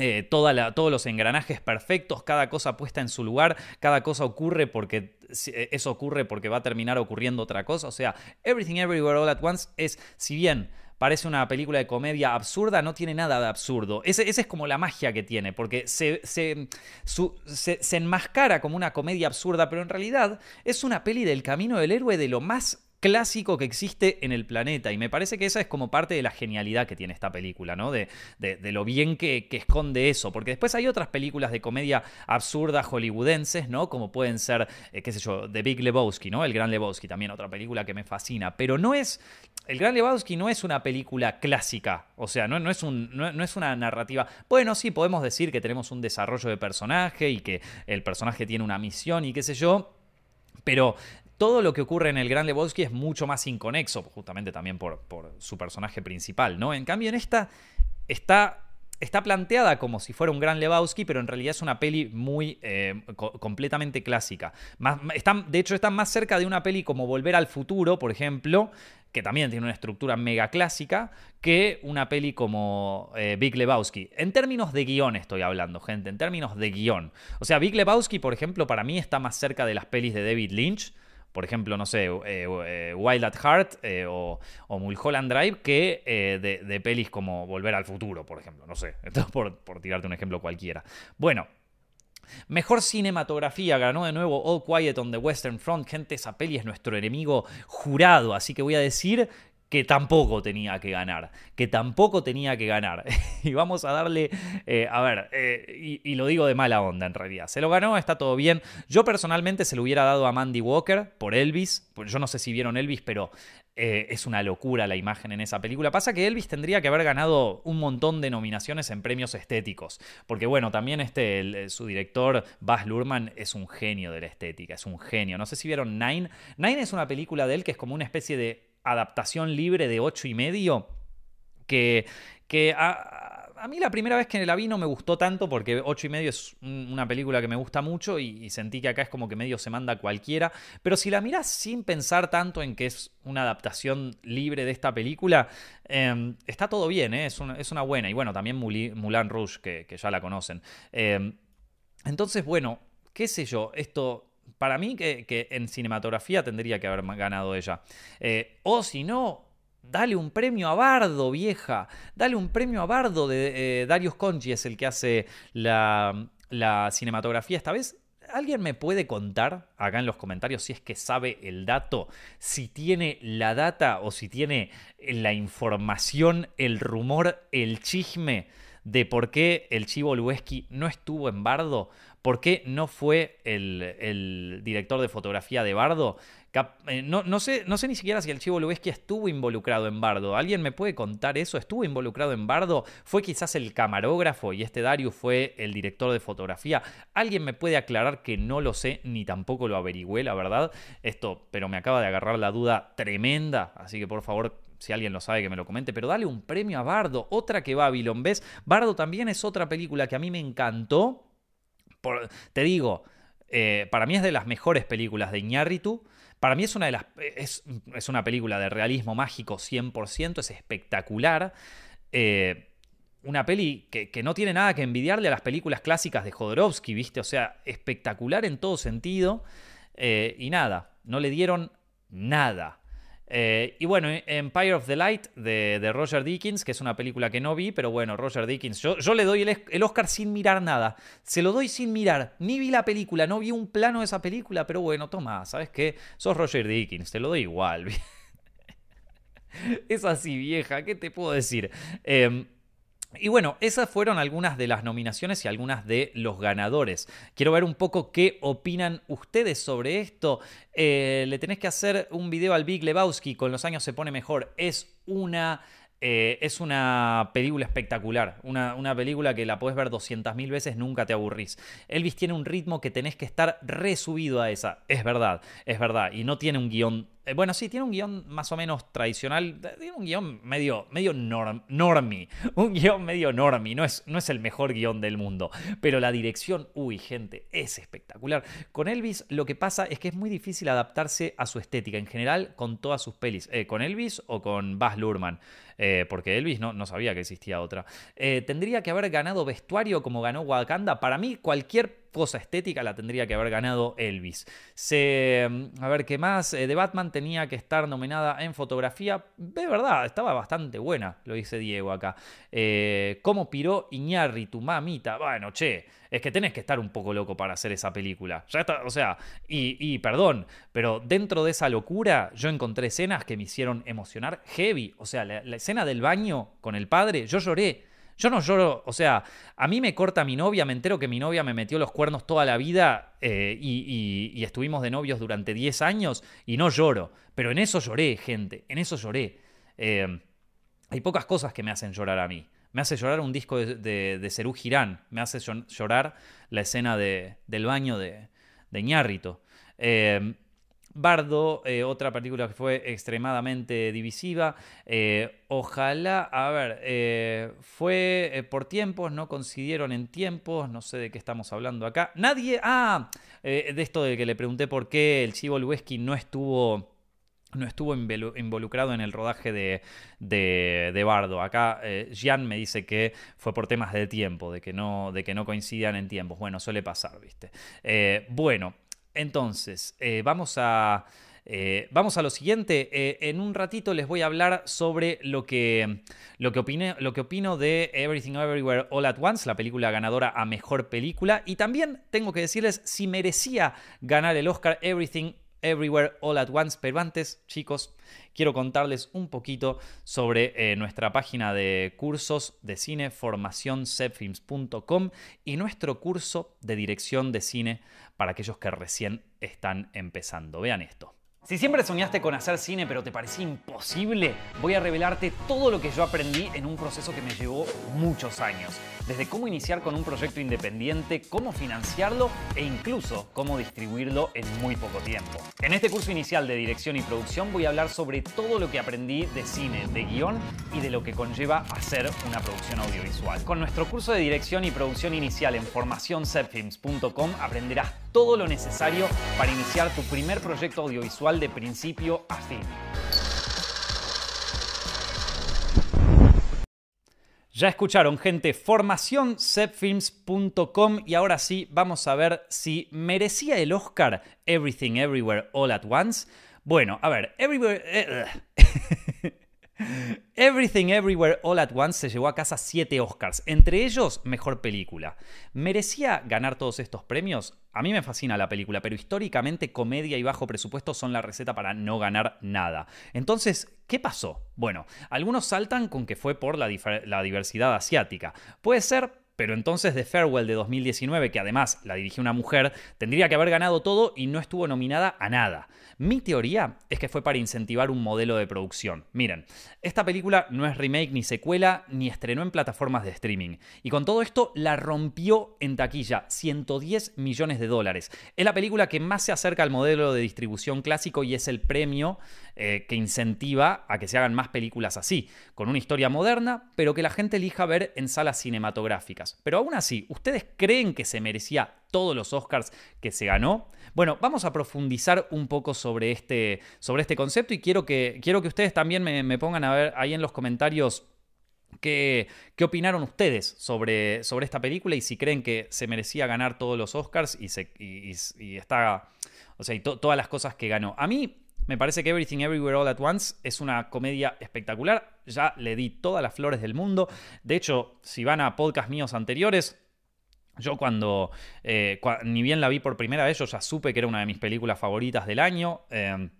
eh, todos los engranajes perfectos, cada cosa puesta en su lugar, cada cosa ocurre porque eh, eso ocurre porque va a terminar ocurriendo otra cosa. O sea, Everything Everywhere All at Once es, si bien parece una película de comedia absurda, no tiene nada de absurdo. Esa es como la magia que tiene, porque se, se, se enmascara como una comedia absurda, pero en realidad es una peli del camino del héroe de lo más clásico que existe en el planeta. Y me parece que esa es como parte de la genialidad que tiene esta película, ¿no? De, de, lo bien que, esconde eso. Porque después hay otras películas de comedia absurda hollywoodenses, ¿no? Como pueden ser, eh, qué sé yo, The Big Lebowski, ¿no? El Gran Lebowski, también otra película que me fascina. Pero no es. El Gran Lebowski no es una película clásica. O sea, no, no es, un, no es una narrativa. Bueno, sí, podemos decir que tenemos un desarrollo de personaje y que el personaje tiene una misión y qué sé yo. Pero todo lo que ocurre en el Gran Lebowski es mucho más inconexo, justamente también por, su personaje principal, ¿no? En cambio, en esta está planteada como si fuera un gran Lebowski, pero en realidad es una peli muy eh, completamente clásica. De hecho, está más cerca de una peli como Volver al Futuro, por ejemplo, que también tiene una estructura mega clásica, que una peli como eh, Big Lebowski. En términos de guion estoy hablando, gente, en términos de guion. O sea, Big Lebowski, por ejemplo, para mí está más cerca de las pelis de David Lynch por ejemplo, no sé, eh, eh, Wild at Heart eh, o, Mulholland Drive, que de, pelis como Volver al Futuro, por ejemplo. No sé, *laughs* por, por tirarte un ejemplo cualquiera. Bueno, Mejor cinematografía, ganó de nuevo All Quiet on the Western Front. Gente, esa peli es nuestro enemigo jurado, así que voy a decir que tampoco tenía que ganar, que tampoco tenía que ganar. *laughs* y vamos a darle, eh, a ver, eh, y, lo digo de mala onda en realidad. Se lo ganó, está todo bien. Yo personalmente se lo hubiera dado a Mandy Walker por Elvis. Yo no sé si vieron Elvis, pero eh, es una locura la imagen en esa película. Pasa que Elvis tendría que haber ganado un montón de nominaciones en premios estéticos. Porque bueno, también este, su director, Baz Luhrmann, es un genio de la estética, es un genio. No sé si vieron Nine. Nine es una película de él que es como una especie de adaptación libre de 8 y medio que, que a, mí la primera vez que la vi no me gustó tanto porque 8 y medio es una película que me gusta mucho y, sentí que acá es como que medio se manda cualquiera, pero si la miras sin pensar tanto en que es una adaptación libre de esta película, em, está todo bien, ¿eh? es, una, es, una, buena y bueno, también Mulan Rouge que, que ya la conocen. Em, entonces, bueno, qué sé yo, esto para mí que, en cinematografía tendría que haber ganado ella. Eh, o si no, dale un premio a Bardo, vieja. Dale un premio a Bardo de eh, Darius Conchi, es el que hace la, la cinematografía esta vez. ¿Alguien me puede contar acá en los comentarios si es que sabe el dato, si tiene la data o si tiene la información, el rumor, el chisme de por qué el Chivo Lueski no estuvo en Bardo? ¿Por qué no fue el, director de fotografía de Bardo? Eh, no, sé, no sé ni siquiera si el Chivo Lubeski estuvo involucrado en Bardo. ¿Alguien me puede contar eso? ¿Estuvo involucrado en Bardo? ¿Fue quizás el camarógrafo y este Darius fue el director de fotografía? ¿Alguien me puede aclarar que no lo sé ni tampoco lo averigüé, la verdad? Esto, pero me acaba de agarrar la duda tremenda, así que por favor si alguien lo sabe que me lo comente, pero dale un premio a Bardo, otra que Babylon, ¿ves? Bardo también es otra película que a mí me encantó, te digo, eh, para mí es de las mejores películas de Iñárritu. Para mí es una de las. Es, una película de realismo mágico 100%, es espectacular. Eh, una peli que, que, no tiene nada que envidiarle a las películas clásicas de Jodorowsky, ¿viste? O sea, espectacular en todo sentido. Eh, y nada, no le dieron nada. Eh, y bueno, Empire of the Light de, Roger Dickens, que es una película que no vi, pero bueno, Roger Dickens, yo, yo le doy el, Oscar sin mirar nada. Se lo doy sin mirar. Ni vi la película, no vi un plano de esa película, pero bueno, toma, ¿sabes qué? Sos Roger Dickens, te lo doy igual. *laughs* es así, vieja, ¿qué te puedo decir? Eh, y bueno, esas fueron algunas de las nominaciones y algunas de los ganadores. Quiero ver un poco qué opinan ustedes sobre esto. Eh, le tenés que hacer un video al Big Lebowski, con los años se pone mejor. Es una... Eh, es una película espectacular, una, película que la puedes ver 200.000 veces, nunca te aburrís. Elvis tiene un ritmo que tenés que estar resubido a esa, es verdad, es verdad, y no tiene un guion eh, bueno, sí, tiene un guion más o menos tradicional. Tiene un guion medio, medio norm. *laughs* Un guion medio normie. No es, no es el mejor guion del mundo. Pero la dirección, uy, gente, es espectacular. Con Elvis lo que pasa es que es muy difícil adaptarse a su estética en general con todas sus pelis. Eh, con Elvis o con Baz Luhrmann. Eh, porque Elvis no, no, sabía que existía otra. tendría que haber ganado vestuario como ganó Wakanda. Para mí, cualquier cosa estética la tendría que haber ganado Elvis. Se, mm, a ver, ¿qué más? Eh, de Batman tenía que estar nominada en fotografía. De verdad, estaba bastante buena, lo dice Diego acá. Eh, ¿Cómo piró Iñarri, tu mamita? Bueno, che, es que tenés que estar un poco loco para hacer esa película. Ya está, o sea, y, perdón, pero dentro de esa locura yo encontré escenas que me hicieron emocionar heavy. O sea, la escena del baño con el padre, yo lloré. Yo no lloro, o sea, a mí me corta mi novia, me entero que mi novia me metió los cuernos toda la vida eh, y, estuvimos de novios durante 10 años y no lloro. Pero en eso lloré, gente, en eso lloré. Eh, hay pocas cosas que me hacen llorar a mí. Me hace llorar un disco de, de, Girán, me hace llorar la escena del baño de, de Ñárrito. Eh, Bardo, eh, otra película que fue extremadamente divisiva. Eh, ojalá, a ver, eh, fue por tiempos, no coincidieron en tiempos, no sé de qué estamos hablando acá. Nadie, ah, de esto de que le pregunté por qué el Chivo Lueski no estuvo no estuvo involucrado en el rodaje de, de, Bardo. Acá Gian me dice que fue por temas de tiempo, de que no, de que no coincidían en tiempos. Bueno, suele pasar, ¿viste? bueno, entonces, eh, vamos a... Eh, vamos a lo siguiente. Eh, en un ratito les voy a hablar sobre lo que, lo, que lo que opino de Everything Everywhere All at Once, la película ganadora a mejor película. Y también tengo que decirles si merecía ganar el Oscar Everything Everywhere All at Once. Pero antes, chicos, quiero contarles un poquito sobre nuestra página de cursos de cine, formacioncepfilms.com y nuestro curso de dirección de cine para aquellos que recién están empezando. Vean esto. Si siempre soñaste con hacer cine pero te parecía imposible, voy a revelarte todo lo que yo aprendí en un proceso que me llevó muchos años. Desde cómo iniciar con un proyecto independiente, cómo financiarlo e incluso cómo distribuirlo en muy poco tiempo. En este curso inicial de dirección y producción voy a hablar sobre todo lo que aprendí de cine, de guion y de lo que conlleva hacer una producción audiovisual. Con nuestro curso de dirección y producción inicial en formacioncepfilms.com aprenderás todo lo necesario para iniciar tu primer proyecto audiovisual de principio a fin. Ya escucharon, gente, formacioncepfilms.com y ahora sí vamos a ver si merecía el Oscar Everything Everywhere All at Once. Bueno, a ver, Everywhere... *laughs* Everything Everywhere All at Once se llevó a casa 7 Oscars, entre ellos Mejor Película. ¿Merecía ganar todos estos premios? A mí me fascina la película, pero históricamente comedia y bajo presupuesto son la receta para no ganar nada. Entonces, ¿qué pasó? Bueno, algunos saltan con que fue por la, la diversidad asiática. Puede ser, pero entonces The Farewell de 2019, que además la dirigió una mujer, tendría que haber ganado todo y no estuvo nominada a nada. Mi teoría es que fue para incentivar un modelo de producción. Miren, esta película no es remake ni secuela, ni estrenó en plataformas de streaming. Y con todo esto la rompió en taquilla, 110 millones de dólares. Es la película que más se acerca al modelo de distribución clásico y es el premio eh, que incentiva a que se hagan más películas así, con una historia moderna, pero que la gente elija ver en salas cinematográficas. Pero aún así, ¿ustedes creen que se merecía todos los Oscars que se ganó? Bueno, vamos a profundizar un poco sobre este, sobre este concepto y quiero que, quiero que ustedes también me, pongan a ver ahí en los comentarios ¿Qué, ¿Qué, opinaron ustedes sobre, sobre, esta película y si creen que se merecía ganar todos los Oscars y, se, y, está, o sea, y todas las cosas que ganó? A mí me parece que Everything Everywhere All at Once es una comedia espectacular. Ya le di todas las flores del mundo. De hecho, si van a podcast míos anteriores, yo cuando, eh, ni bien la vi por primera vez, yo ya supe que era una de mis películas favoritas del año. Em,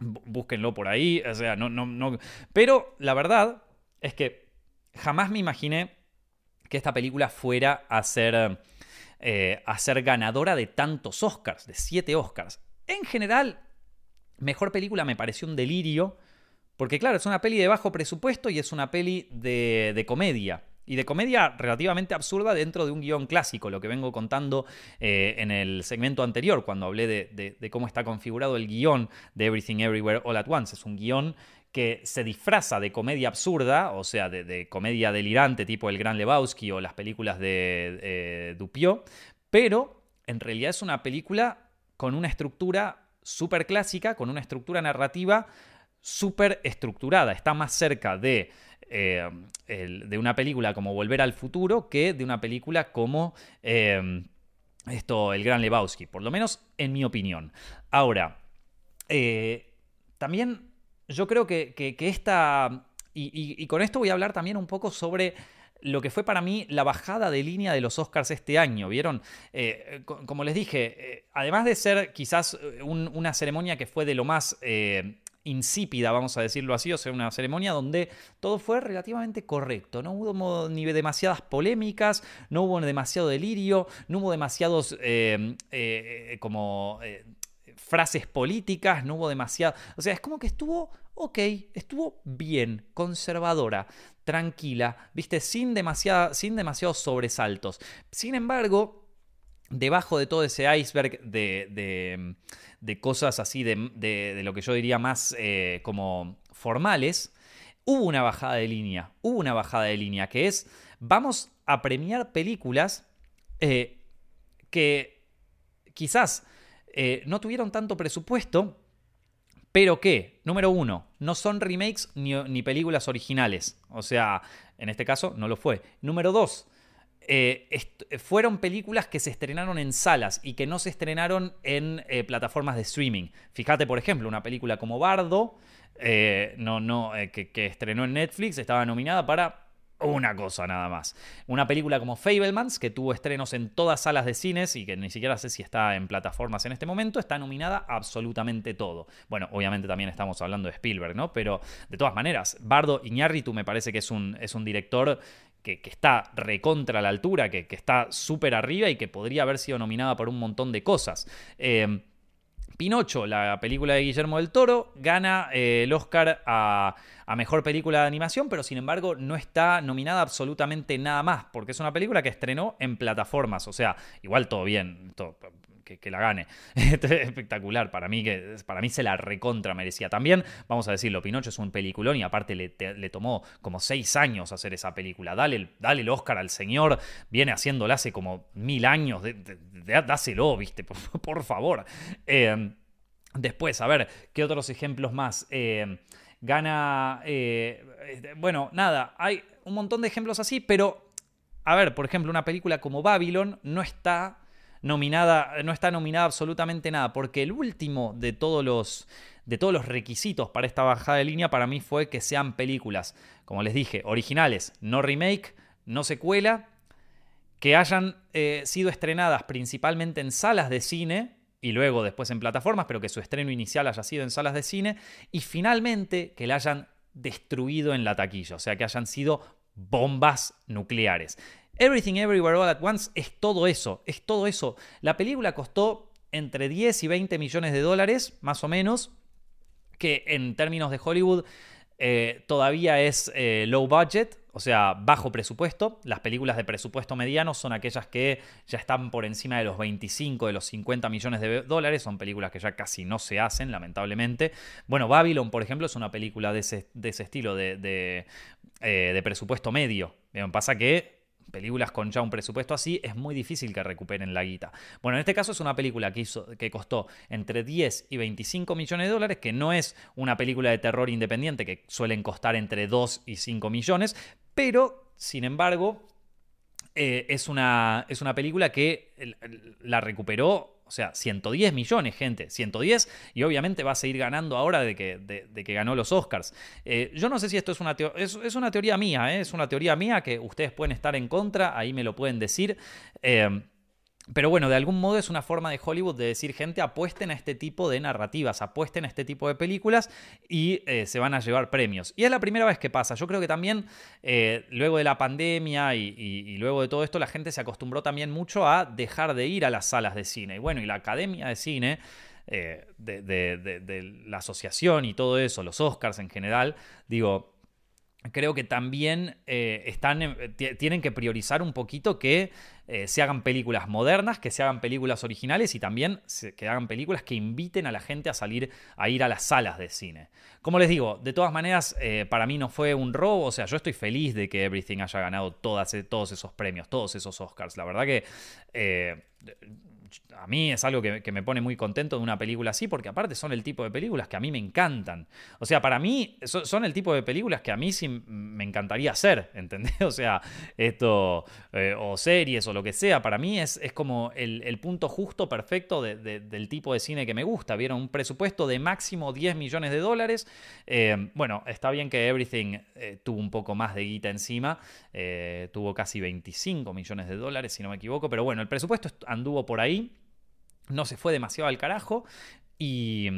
búsquenlo por ahí. O sea, no, no, no. Pero la verdad es que jamás me imaginé que esta película fuera a ser, eh, a ser ganadora de tantos Oscars, de siete Oscars. En general, mejor película me pareció un delirio. Porque claro, es una peli de bajo presupuesto y es una peli de, de comedia y de comedia relativamente absurda dentro de un guion clásico, lo que vengo contando eh, en el segmento anterior, cuando hablé de, cómo está configurado el guion de Everything Everywhere All at Once. Es un guion que se disfraza de comedia absurda, o sea, de, comedia delirante tipo El Gran Lebowski o las películas de eh, pero en realidad es una película con una estructura súper clásica, con una estructura narrativa súper estructurada. Está más cerca de eh, de una película como Volver al Futuro que de una película como... Eh, esto, el gran Lebowski, por lo menos en mi opinión. Ahora, eh, también yo creo que, esta... Y, con esto voy a hablar también un poco sobre lo que fue para mí la bajada de línea de los Oscars este año. ¿Vieron? Eh, como les dije, eh, además de ser quizás una ceremonia que fue de lo más insípida, vamos a decirlo así, o sea, una ceremonia donde todo fue relativamente correcto, no hubo ni demasiadas polémicas, no hubo demasiado delirio, no hubo demasiados eh, eh, como eh, frases políticas, no hubo demasiado, o sea, es como que estuvo ok, estuvo bien, conservadora, tranquila, viste, sin, demasiada, sin demasiados sobresaltos. Sin embargo, debajo de todo ese iceberg de de cosas así, de, lo que yo diría más eh, como formales, hubo una bajada de línea, hubo una bajada de línea, que es, vamos a premiar películas eh, que quizás eh, no tuvieron tanto presupuesto, pero que, número uno, no son remakes ni, películas originales. O sea, en este caso no lo fue. Número dos, eh, fueron películas que se estrenaron en salas y que no se estrenaron en eh, plataformas de streaming. Fíjate, por ejemplo, una película como Bardo, no, no, que, estrenó en Netflix, estaba nominada para una cosa nada más. Una película como Fablemans, que tuvo estrenos en todas salas de cines y que ni siquiera sé si está en plataformas en este momento, está nominada absolutamente todo. Bueno, obviamente también estamos hablando de Spielberg, ¿no? Pero de todas maneras, Bardo Iñárritu me parece que es un, es un director que, está recontra la altura, que, está súper arriba y que podría haber sido nominada por un montón de cosas. Em, Pinocho, la película de Guillermo del Toro, gana eh, el Oscar a, a, Mejor Película de Animación, pero sin embargo no está nominada absolutamente nada más, porque es una película que estrenó en plataformas. O sea, igual todo bien, que, la gane. *laughs* espectacular. Para mí, que, para mí se la recontra merecía. También, vamos a decirlo, Pinocho es un peliculón y aparte le, tomó como seis años hacer esa película. Dale, dale el Oscar al señor. Viene haciéndola hace como mil años. dáselo, viste, *laughs* por, favor. Eh, después, a ver, ¿qué otros ejemplos más? Eh, gana. Eh, bueno, nada, hay un montón de ejemplos así, pero. A ver, por ejemplo, una película como Babylon no está nominada, no está nominada absolutamente nada, porque el último de todos los de todos los requisitos para esta bajada de línea para mí fue que sean películas, como les dije, originales, no remake, no secuela, que hayan eh, sido estrenadas principalmente en salas de cine y luego después en plataformas, pero que su estreno inicial haya sido en salas de cine, y finalmente que la hayan destruido en la taquilla, o sea, que hayan sido bombas nucleares. Everything Everywhere All at Once es todo eso, es todo eso. La película costó entre 10 y 20 millones de dólares, más o menos, que en términos de Hollywood eh, todavía es eh, low budget, o sea, bajo presupuesto. Las películas de presupuesto mediano son aquellas que ya están por encima de los 25, de los 50 millones de dólares. Son películas que ya casi no se hacen, lamentablemente. Bueno, Babylon, por ejemplo, es una película de ese, estilo, eh, de presupuesto medio. pasa que películas con ya un presupuesto así, es muy difícil que recuperen la guita. Bueno, en este caso es una película que, hizo, que costó entre 10 y 25 millones de dólares, que no es una película de terror independiente que suelen costar entre 2 y 5 millones, pero, sin embargo, eh, es, una, es una película que la recuperó o sea, 110 millones, gente. 110 y obviamente va a seguir ganando ahora de que, de, que ganó los Oscars. Eh, yo no sé si esto es una, es, es una teoría mía, ¿eh? es una teoría mía que ustedes pueden estar en contra, ahí me lo pueden decir. Eh, pero bueno, de algún modo es una forma de Hollywood de decir, gente, apuesten a este tipo de narrativas, apuesten a este tipo de películas y eh, se van a llevar premios. Y es la primera vez que pasa. Yo creo que también eh, luego de la pandemia y, luego de todo esto, la gente se acostumbró también mucho a dejar de ir a las salas de cine. Y bueno, y la Academia de Cine... Eh, de la asociación y todo eso, los Oscars en general, digo, creo que también eh, están, tienen que priorizar un poquito que eh, se hagan películas modernas, que se hagan películas originales y también que hagan películas que inviten a la gente a salir a ir a las salas de cine. Como les digo, de todas maneras, eh, para mí no fue un robo, o sea, yo estoy feliz de que Everything haya ganado todas, todos esos premios, todos esos Oscars. La verdad que a mí es algo que, me pone muy contento de una película así, porque aparte son el tipo de películas que a mí me encantan. O sea, para mí son, el tipo de películas que a mí sí me encantaría hacer, *laughs* ¿entendés? O sea, esto, eh, o series o lo que sea, para mí es, es como el, punto justo, perfecto del tipo de cine que me gusta. Vieron un presupuesto de máximo 10 millones de dólares. Eh, bueno, está bien que Everything eh, tuvo un poco más de guita encima, tuvo casi 25 millones de dólares, si no me equivoco, pero bueno, el presupuesto anduvo por ahí no se fue demasiado al carajo y,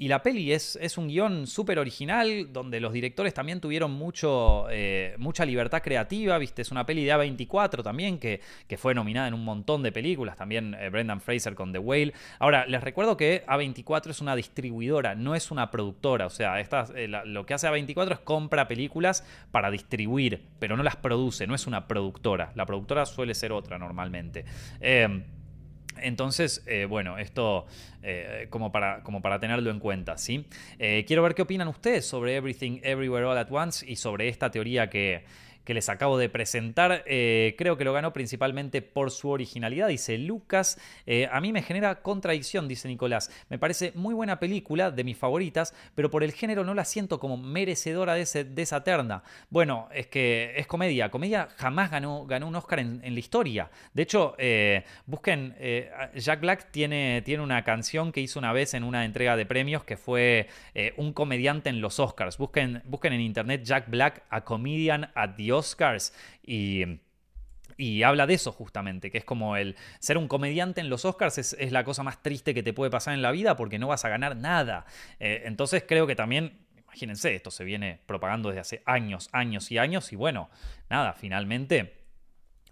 y la peli es, es un guion súper original, donde los directores también tuvieron mucho, eh, mucha libertad creativa, ¿viste? Es una peli de A24 también, que, que fue nominada en un montón de películas, también eh, Brendan Fraser con The Whale. Ahora, les recuerdo que A24 es una distribuidora, no es una productora, o sea, eh, lo que hace A24 es compra películas para distribuir, pero no las produce, no es una productora. La productora suele ser otra normalmente. Entonces, eh, bueno, esto eh, como, para, como para tenerlo en cuenta, ¿sí? Eh, quiero ver qué opinan ustedes sobre Everything Everywhere All at Once y sobre esta teoría que, que les acabo de presentar. Eh, creo que lo ganó principalmente por su originalidad, dice Lucas. Eh, a mí me genera contradicción, dice Nicolás. Me parece muy buena película, de mis favoritas, pero por el género no la siento como merecedora de, esa terna. Bueno, es que es comedia. Comedia jamás ganó, ganó un Oscar en, la historia. De hecho, eh, busquen, Jack Black tiene, tiene una canción que hizo una vez en una entrega de premios que fue un comediante en los Oscars. Busquen, busquen en internet Jack Black, a comedian at the Oscars y... Y habla de eso justamente, que es como el ser un comediante en los Oscars es, la cosa más triste que te puede pasar en la vida porque no vas a ganar nada. Eh, entonces creo que también, imagínense, esto se viene propagando desde hace años, años y años y bueno, nada, finalmente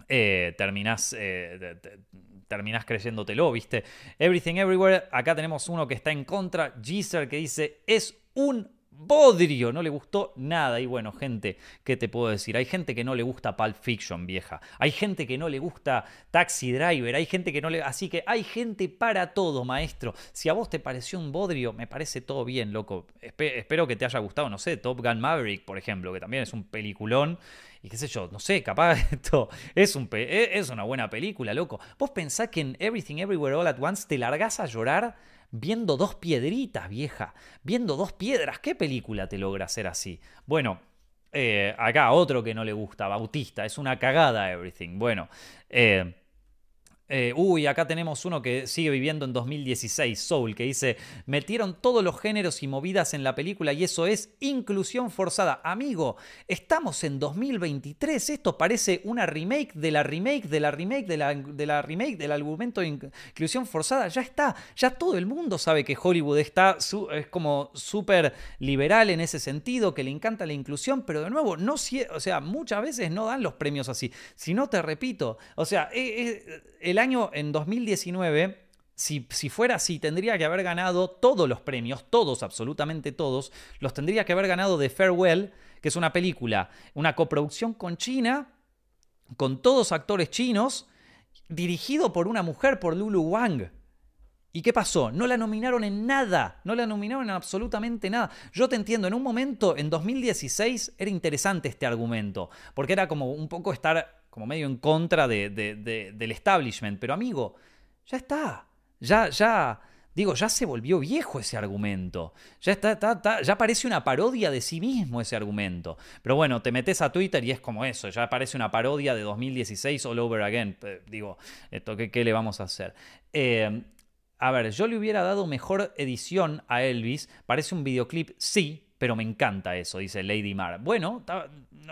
eh, terminás, eh, creyéndotelo, ¿viste? Everything Everywhere, acá tenemos uno que está en contra, Geezer, que dice, es un bodrio, no le gustó nada. Y bueno, gente, ¿qué te puedo decir? Hay gente que no le gusta Pulp Fiction, vieja. Hay gente que no le gusta Taxi Driver, hay gente que no le... Así que hay gente para todo, maestro. Si a vos te pareció un bodrio, me parece todo bien, loco. espero que te haya gustado, no sé, Top Gun Maverick, por ejemplo, que también es un peliculón. Y qué sé yo, no sé, capaz *laughs* esto es, un e, es una buena película, loco. Vos pensás que en Everything Everywhere All at Once te largás a llorar viendo dos piedritas, vieja, viendo dos piedras. ¿Qué película te logra hacer así? Bueno, eh, acá otro que no le gusta, Bautista, es una cagada everything. Bueno, eh, eh, uy, acá tenemos uno que sigue viviendo en 2016, Soul, que dice, metieron todos los géneros y movidas en la película y eso es inclusión forzada. Amigo, estamos en 2023, esto parece una remake de la remake de la remake de la, de la remake del argumento de inclusión forzada. Ya está, ya todo el mundo sabe que Hollywood está es como súper liberal en ese sentido, que le encanta la inclusión, pero de nuevo, no, o sea, muchas veces no dan los premios así. Si no te repito, o sea, eh, eh, el año en 2019, si, si, fuera así, tendría que haber ganado todos los premios, todos, absolutamente todos, los tendría que haber ganado de Farewell, que es una película, una coproducción con China, con todos actores chinos, dirigido por una mujer, por Lulu Wang. ¿Y qué pasó? No la nominaron en nada, no la nominaron en absolutamente nada. Yo te entiendo, en un momento, en 2016, era interesante este argumento, porque era como un poco estar como medio en contra de, del establishment. Pero amigo, ya está. Ya, ya, digo, ya se volvió viejo ese argumento. Ya, está, ya parece una parodia de sí mismo ese argumento. Pero bueno, te metes a Twitter y es como eso, ya parece una parodia de 2016 all over again. Eh, digo, esto, ¿qué, qué le vamos a hacer? Eh, a ver, yo le hubiera dado mejor edición a Elvis. Parece un videoclip, sí, pero me encanta eso, dice Lady Mar. Bueno,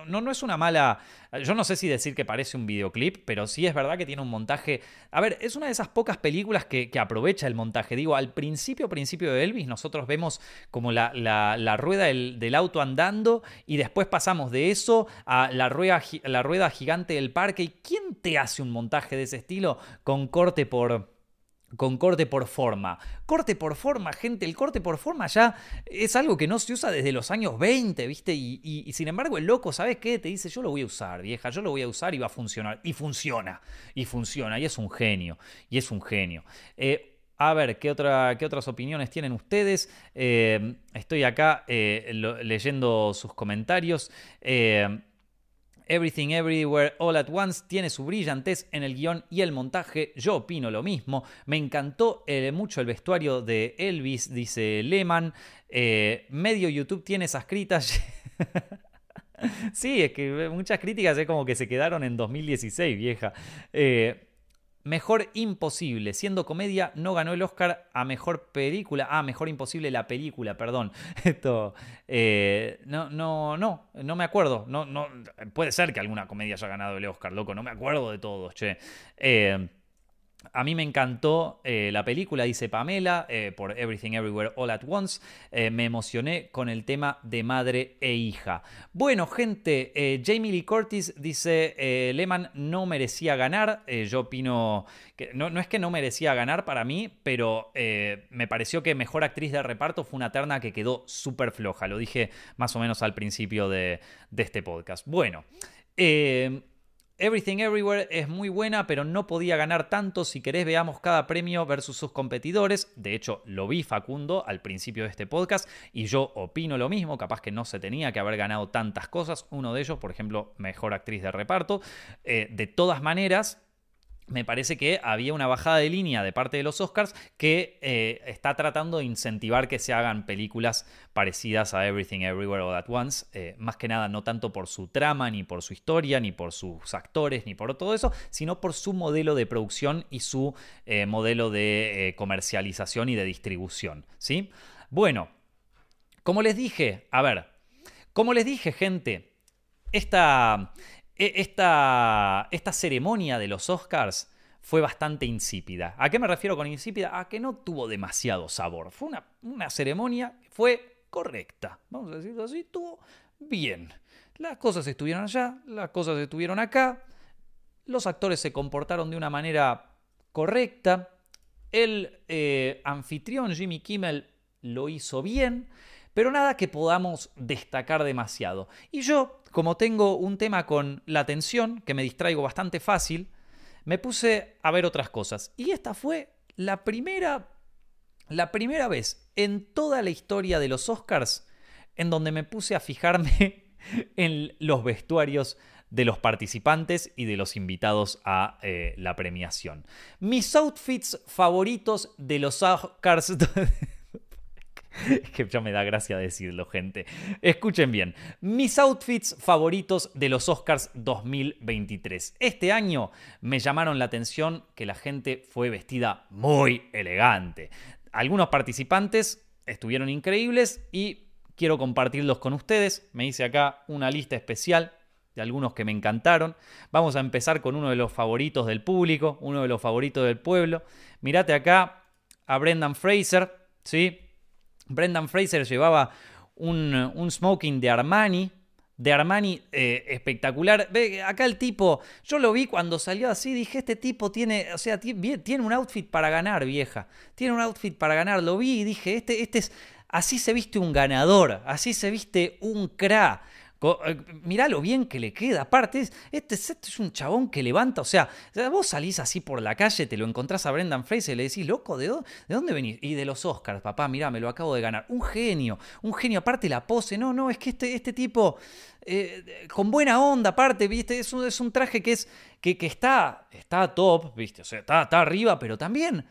no, no, es una mala... Yo no sé si decir que parece un videoclip, pero sí es verdad que tiene un montaje... A ver, es una de esas pocas películas que, aprovecha el montaje. Digo, al principio, principio de Elvis, nosotros vemos como la, la, rueda del, del, auto andando y después pasamos de eso a la rueda, la rueda gigante del parque. ¿Y quién te hace un montaje de ese estilo con corte por con corte por forma. Corte por forma, gente, el corte por forma ya es algo que no se usa desde los años 20, ¿viste? Y, sin embargo el loco, ¿sabes qué? Te dice, yo lo voy a usar, vieja, yo lo voy a usar y va a funcionar. Y funciona, y funciona, y es un genio, y es un genio. Eh, a ver, ¿qué, otra, ¿qué, otras opiniones tienen ustedes? Eh, estoy acá eh, leyendo sus comentarios. Everything Everywhere All at Once tiene su brillantez en el guion y el montaje. Yo opino lo mismo. Me encantó eh, mucho el vestuario de Elvis, dice Lehman. Eh, medio YouTube tiene esas críticas. *laughs* sí, es que muchas críticas es como que se quedaron en 2016, vieja. Eh, Mejor Imposible. Siendo comedia, no ganó el Oscar a Mejor Película. Ah, Mejor Imposible la película, perdón. *laughs* Esto. Eh, no, no, no, no me acuerdo. No, no, puede ser que alguna comedia haya ganado el Oscar, loco. No me acuerdo de todos, che. Eh, a mí me encantó eh, la película, dice Pamela, eh, por Everything Everywhere All at Once. Eh, me emocioné con el tema de madre e hija. Bueno, gente, Jamie Lee Curtis dice, Lehman no merecía ganar. yo opino que no, es que no merecía ganar para mí, pero me pareció que mejor actriz de reparto fue una terna que quedó súper floja. Lo dije más o menos al principio de este podcast. Bueno. Everything Everywhere es muy buena, pero no podía ganar tanto. Si querés, veamos cada premio versus sus competidores. De hecho, lo vi Facundo al principio de este podcast y yo opino lo mismo. Capaz que no se tenía que haber ganado tantas cosas. Uno de ellos, por ejemplo, mejor actriz de reparto. Eh, de todas maneras, me parece que había una bajada de línea de parte de los Oscars que eh, está tratando de incentivar que se hagan películas parecidas a Everything Everywhere All At Once, eh, más que nada no tanto por su trama, ni por su historia, ni por sus actores, ni por todo eso, sino por su modelo de producción y su eh, modelo de comercialización y de distribución. ¿sí? Bueno, como les dije, a ver, como les dije gente, esta... E, esta, esta ceremonia de los Oscars fue bastante insípida. ¿A qué me refiero con insípida? A que no tuvo demasiado sabor. Fue una, una ceremonia que fue correcta. Vamos a decirlo así, estuvo bien. Las cosas estuvieron allá, las cosas estuvieron acá. Los actores se comportaron de una manera correcta. El eh, anfitrión Jimmy Kimmel lo hizo bien pero nada que podamos destacar demasiado. Y yo, como tengo un tema con la atención, que me distraigo bastante fácil, me puse a ver otras cosas. Y esta fue la primera, la primera vez en toda la historia de los Oscars en donde me puse a fijarme *laughs* en los vestuarios de los participantes y de los invitados a eh, la premiación. Mis outfits favoritos de los Oscars *laughs* Es *laughs* que ya me da gracia decirlo, gente. Escuchen bien. Mis outfits favoritos de los Oscars 2023. Este año me llamaron la atención que la gente fue vestida muy elegante. Algunos participantes estuvieron increíbles y quiero compartirlos con ustedes. Me hice acá una lista especial de algunos que me encantaron. Vamos a empezar con uno de los favoritos del público, uno de los favoritos del pueblo. Mirate acá a Brendan Fraser, ¿sí? Brendan Fraser llevaba un, smoking de Armani, de Armani eh, espectacular. Ve, acá el tipo, yo lo vi cuando salió así, dije, este tipo tiene, o sea, tiene un outfit para ganar, vieja. Tiene un outfit para ganar. Lo vi y dije, este, este es, así se viste un ganador, así se viste un cra. Eh, mirá lo bien que le queda. Aparte, este, este, es un chabón que levanta. O sea, vos salís así por la calle, te lo encontrás a Brendan Fraser y le decís, loco, ¿de dónde, venís? Y de los Oscars, papá, mirá, me lo acabo de ganar. Un genio, un genio. Aparte, la pose. No, no, es que este, este tipo, eh, con buena onda, aparte, ¿viste? Es un, es un traje que, es, que, que está, está top, ¿viste? O sea, está, está arriba, pero también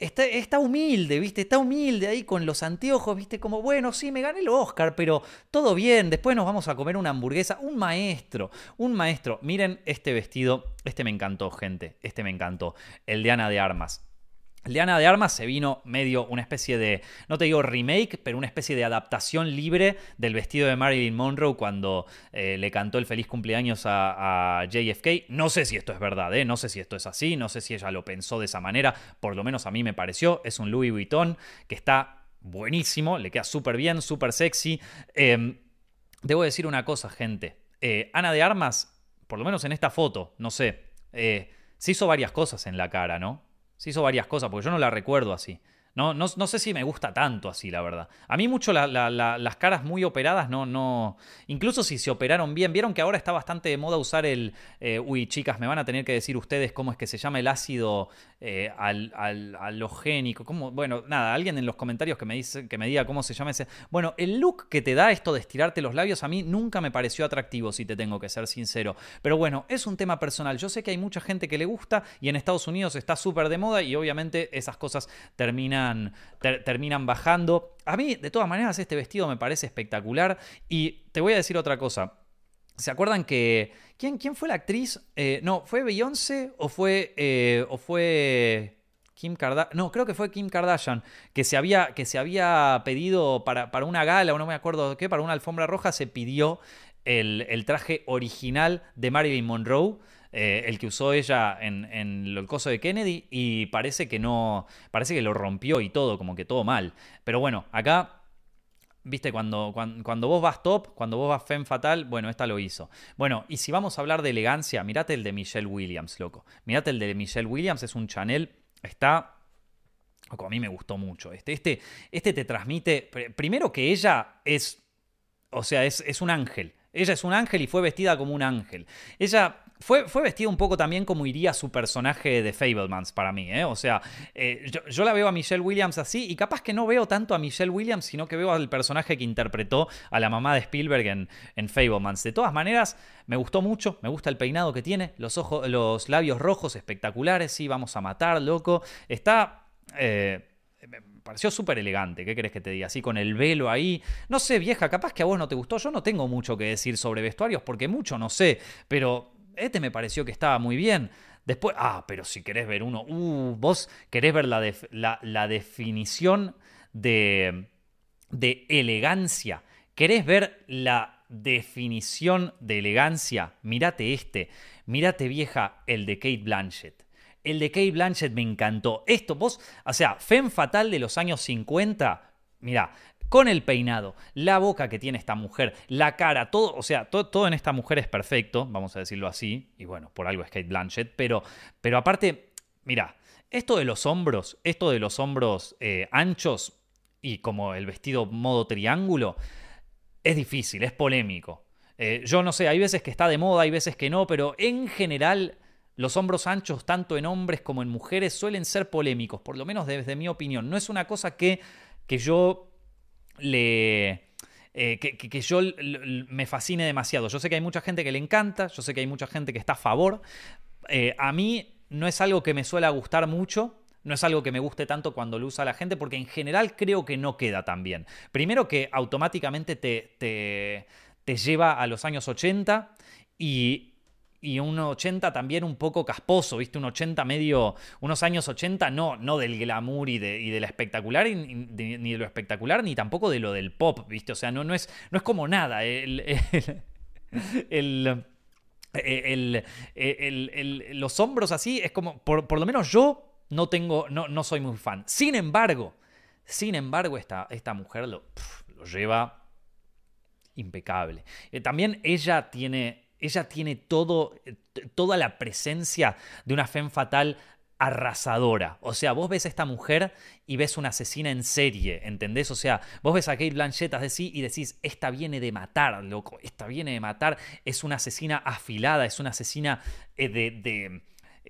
Está, humilde, ¿viste? Está humilde ahí con los anteojos, ¿viste? Como, bueno, sí, me gané el Oscar, pero todo bien, después nos vamos a comer una hamburguesa. Un maestro, un maestro. Miren este vestido, este me encantó, gente, este me encantó. El de Ana de Armas. Leana de Armas se vino medio una especie de, no te digo remake, pero una especie de adaptación libre del vestido de Marilyn Monroe cuando eh, le cantó el feliz cumpleaños a, JFK. No sé si esto es verdad, ¿eh? no sé si esto es así, no sé si ella lo pensó de esa manera, por lo menos a mí me pareció. Es un Louis Vuitton que está buenísimo, le queda súper bien, súper sexy. Em, debo decir una cosa, gente. Eh, Ana de Armas, por lo menos en esta foto, no sé, se hizo varias cosas en la cara, ¿no? Se hizo varias cosas, porque yo no la recuerdo así. No, no, sé si me gusta tanto así, la verdad. A mí mucho las caras muy operadas, no, no. Incluso si se operaron bien. Vieron que ahora está bastante de moda usar el. Eh, uy, chicas, me van a tener que decir ustedes cómo es que se llama el ácido eh, al, halogénico. ¿Cómo? Bueno, nada, alguien en los comentarios que me, dice, que me diga cómo se llama ese. Bueno, el look que te da esto de estirarte los labios a mí nunca me pareció atractivo, si te tengo que ser sincero. Pero bueno, es un tema personal. Yo sé que hay mucha gente que le gusta y en Estados Unidos está súper de moda y obviamente esas cosas terminan, terminan bajando. A mí, de todas maneras, este vestido me parece espectacular y te voy a decir otra cosa. ¿Se acuerdan que... ¿Quién, quién fue la actriz? Eh, no, ¿fue Beyoncé o fue... Eh, o fue... Kim Kardashian, no, creo que fue Kim Kardashian, que se había, que se había pedido para, para, una gala, o no me acuerdo qué, para una alfombra roja, se pidió el, el traje original de Marilyn Monroe. Eh, el que usó ella en, el coso de Kennedy y parece que no, parece que lo rompió y todo, como que todo mal. Pero bueno, acá Viste, cuando, cuando, vos vas top, cuando vos vas femme fatal, bueno, esta lo hizo. Bueno, y si vamos a hablar de elegancia, mirate el de Michelle Williams, loco. Mirate el de Michelle Williams, es un Chanel, está... a mí me gustó mucho. Este, este, este te transmite, primero que ella es, o sea, es, es un ángel. Ella es un ángel y fue vestida como un ángel. Ella fue, fue vestida un poco también como iría su personaje de Fablemans para mí, ¿eh? O sea, eh, yo, la veo a Michelle Williams así y capaz que no veo tanto a Michelle Williams, sino que veo al personaje que interpretó a la mamá de Spielberg en, en Fablemans. De todas maneras, me gustó mucho, me gusta el peinado que tiene, los, ojos, los labios rojos espectaculares, sí, vamos a matar, loco. Está... Eh, pareció súper elegante, ¿qué crees que te diga? Así con el velo ahí. No sé, vieja, capaz que a vos no te gustó. Yo no tengo mucho que decir sobre vestuarios porque mucho no sé, pero este me pareció que estaba muy bien. Después, ah, pero si querés ver uno, uh, vos querés ver la, la, definición de, de elegancia. ¿Querés ver la definición de elegancia? Mírate este. Mírate vieja el de Kate Blanchett. El de Kate Blanchett me encantó. Esto, vos, o sea, Femme Fatal de los años 50, mira, con el peinado, la boca que tiene esta mujer, la cara, todo, o sea, todo, en esta mujer es perfecto, vamos a decirlo así, y bueno, por algo es Kate Blanchett, pero, pero aparte, mira, esto de los hombros, esto de los hombros eh, anchos y como el vestido modo triángulo, es difícil, es polémico. Eh, yo no sé, hay veces que está de moda, hay veces que no, pero en general los hombros anchos, tanto en hombres como en mujeres, suelen ser polémicos, por lo menos desde mi opinión. No es una cosa que, que yo le... Eh, que, yo me fascine demasiado. Yo sé que hay mucha gente que le encanta, yo sé que hay mucha gente que está a favor. Eh, a mí no es algo que me suele gustar mucho, no es algo que me guste tanto cuando lo usa la gente, porque en general creo que no queda tan bien. Primero que automáticamente te, te, te lleva a los años 80 y, y un 80 también un poco casposo, ¿viste? Un 80 medio, unos años 80 no, no del glamour y de, y la espectacular, ni de lo espectacular, ni tampoco de lo del pop, ¿viste? O sea, no, no, es, no es como nada. El, *laughs* los hombros así es como, por, lo menos yo no tengo, no, no soy muy fan. Sin embargo, sin embargo, esta, esta mujer lo, lo lleva impecable. Eh, también ella tiene ella tiene todo, eh, toda la presencia de una femme fatal arrasadora. O sea, vos ves a esta mujer y ves una asesina en serie, ¿entendés? O sea, vos ves a Kate Blanchett así y decís, esta viene de matar, loco, esta viene de matar, es una asesina afilada, es una asesina eh, de...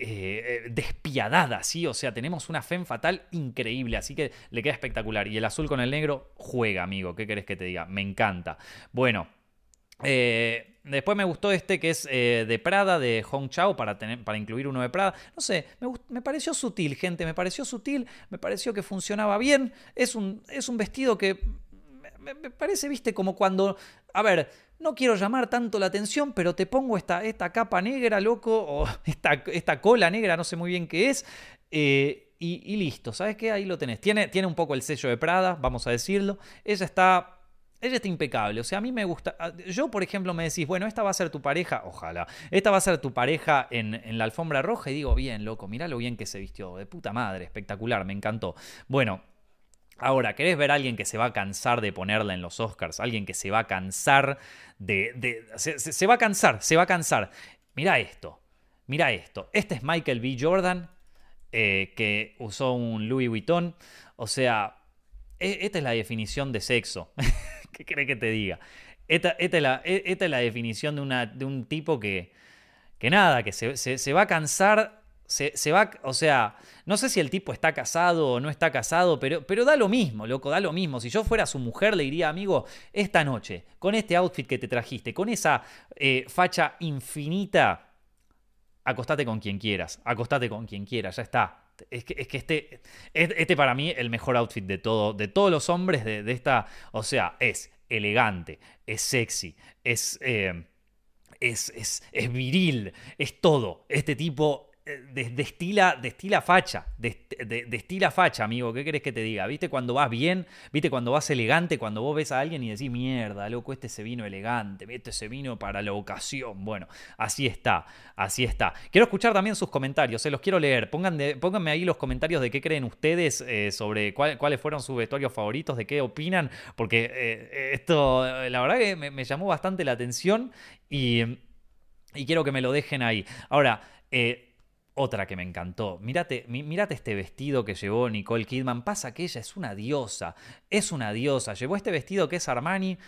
Eh, despiadada, ¿sí? O sea, tenemos una femme fatal increíble, así que le queda espectacular. Y el azul con el negro juega, amigo, ¿qué querés que te diga? Me encanta. Bueno, eh, Después me gustó este que es eh, de Prada, de Hong Chao, para, tener, para incluir uno de Prada. No sé, me, pareció sutil, gente, me pareció sutil, me pareció que funcionaba bien. Es un, es un vestido que me, parece, viste, como cuando... A ver, no quiero llamar tanto la atención, pero te pongo esta, esta capa negra, loco, o *laughs* esta, esta cola negra, no sé muy bien qué es. Eh, y, listo, ¿sabes qué? Ahí lo tenés. Tiene, tiene un poco el sello de Prada, vamos a decirlo. Ella está ella está impecable. O sea, a mí me gusta. Ah, yo, por ejemplo, me decís, bueno, esta va a ser tu pareja. Ojalá. Esta va a ser tu pareja en, la alfombra roja. Y digo, bien, loco, mirá lo bien que se vistió. De puta madre, espectacular, me encantó. Bueno. Ahora, ¿querés ver a alguien que se va a cansar de ponerla en los Oscars? Alguien que se va a cansar de. se, va a cansar, se va a cansar. Mira esto. Mira esto. Este es Michael B. Jordan eh, que usó un Louis Vuitton. O sea, e, esta es la definición de sexo. *laughs* *laughs* ¿Qué crees que te diga? Esta, es, la, e, esta es, la, definición de, una, de un tipo que, que nada, que se, se va a cansar se, va, o sea, no sé si el tipo está casado o no está casado, pero, pero da lo mismo, loco, da lo mismo. Si yo fuera su mujer, le diría, amigo, esta noche, con este outfit que te trajiste, con esa eh, facha infinita, acostate con quien quieras, acostate con quien quieras, ya está. Es que, es que este, este para mí el mejor outfit de, todo, de todos los hombres de, esta, o sea, es elegante, es sexy, es... Eh, es, es, es, viril, es todo. Este tipo destila, destila facha, destila facha, amigo, ¿qué querés que te diga? ¿Viste cuando vas bien? ¿Viste cuando vas elegante? Cuando vos ves a alguien y decís, mierda, loco, este se vino elegante, este se vino para la ocasión. Bueno, así está, así está. Quiero escuchar también sus comentarios, se los quiero leer. Pónganme ahí los comentarios de qué creen ustedes eh, sobre cuáles fueron sus vestuarios favoritos, de qué opinan, porque eh, esto, la verdad que me, llamó bastante la atención y, y quiero que me lo dejen ahí. Ahora, eh, otra que me encantó. Mírate, este vestido que llevó Nicole Kidman. Pasa que ella es una diosa. Es una diosa. Llevó este vestido que es Armani.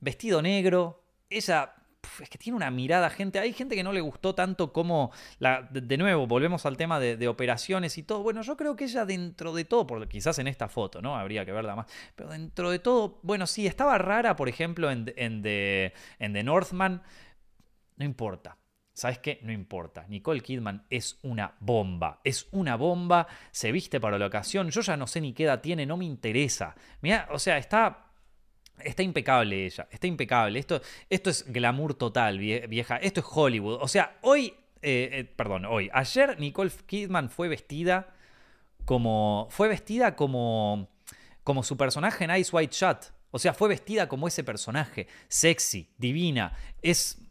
Vestido negro. Ella es que tiene una mirada, gente. Hay gente que no le gustó tanto como. La, de, nuevo, volvemos al tema de, operaciones y todo. Bueno, yo creo que ella, dentro de todo, quizás en esta foto, ¿no? Habría que verla más. Pero dentro de todo, bueno, sí, estaba rara, por ejemplo, en The Northman. No importa. ¿Sabes qué? No importa. Nicole Kidman es una bomba. Es una bomba. Se viste para la ocasión. Yo ya no sé ni qué edad tiene. No me interesa. Mira, o sea, está. Está impecable ella. Está impecable. Esto, esto es glamour total, vieja. Esto es Hollywood. O sea, hoy. Eh, eh, perdón, hoy. Ayer Nicole Kidman fue vestida como. Fue vestida como. Como su personaje en Ice White Shot. O sea, fue vestida como ese personaje. Sexy, divina. Es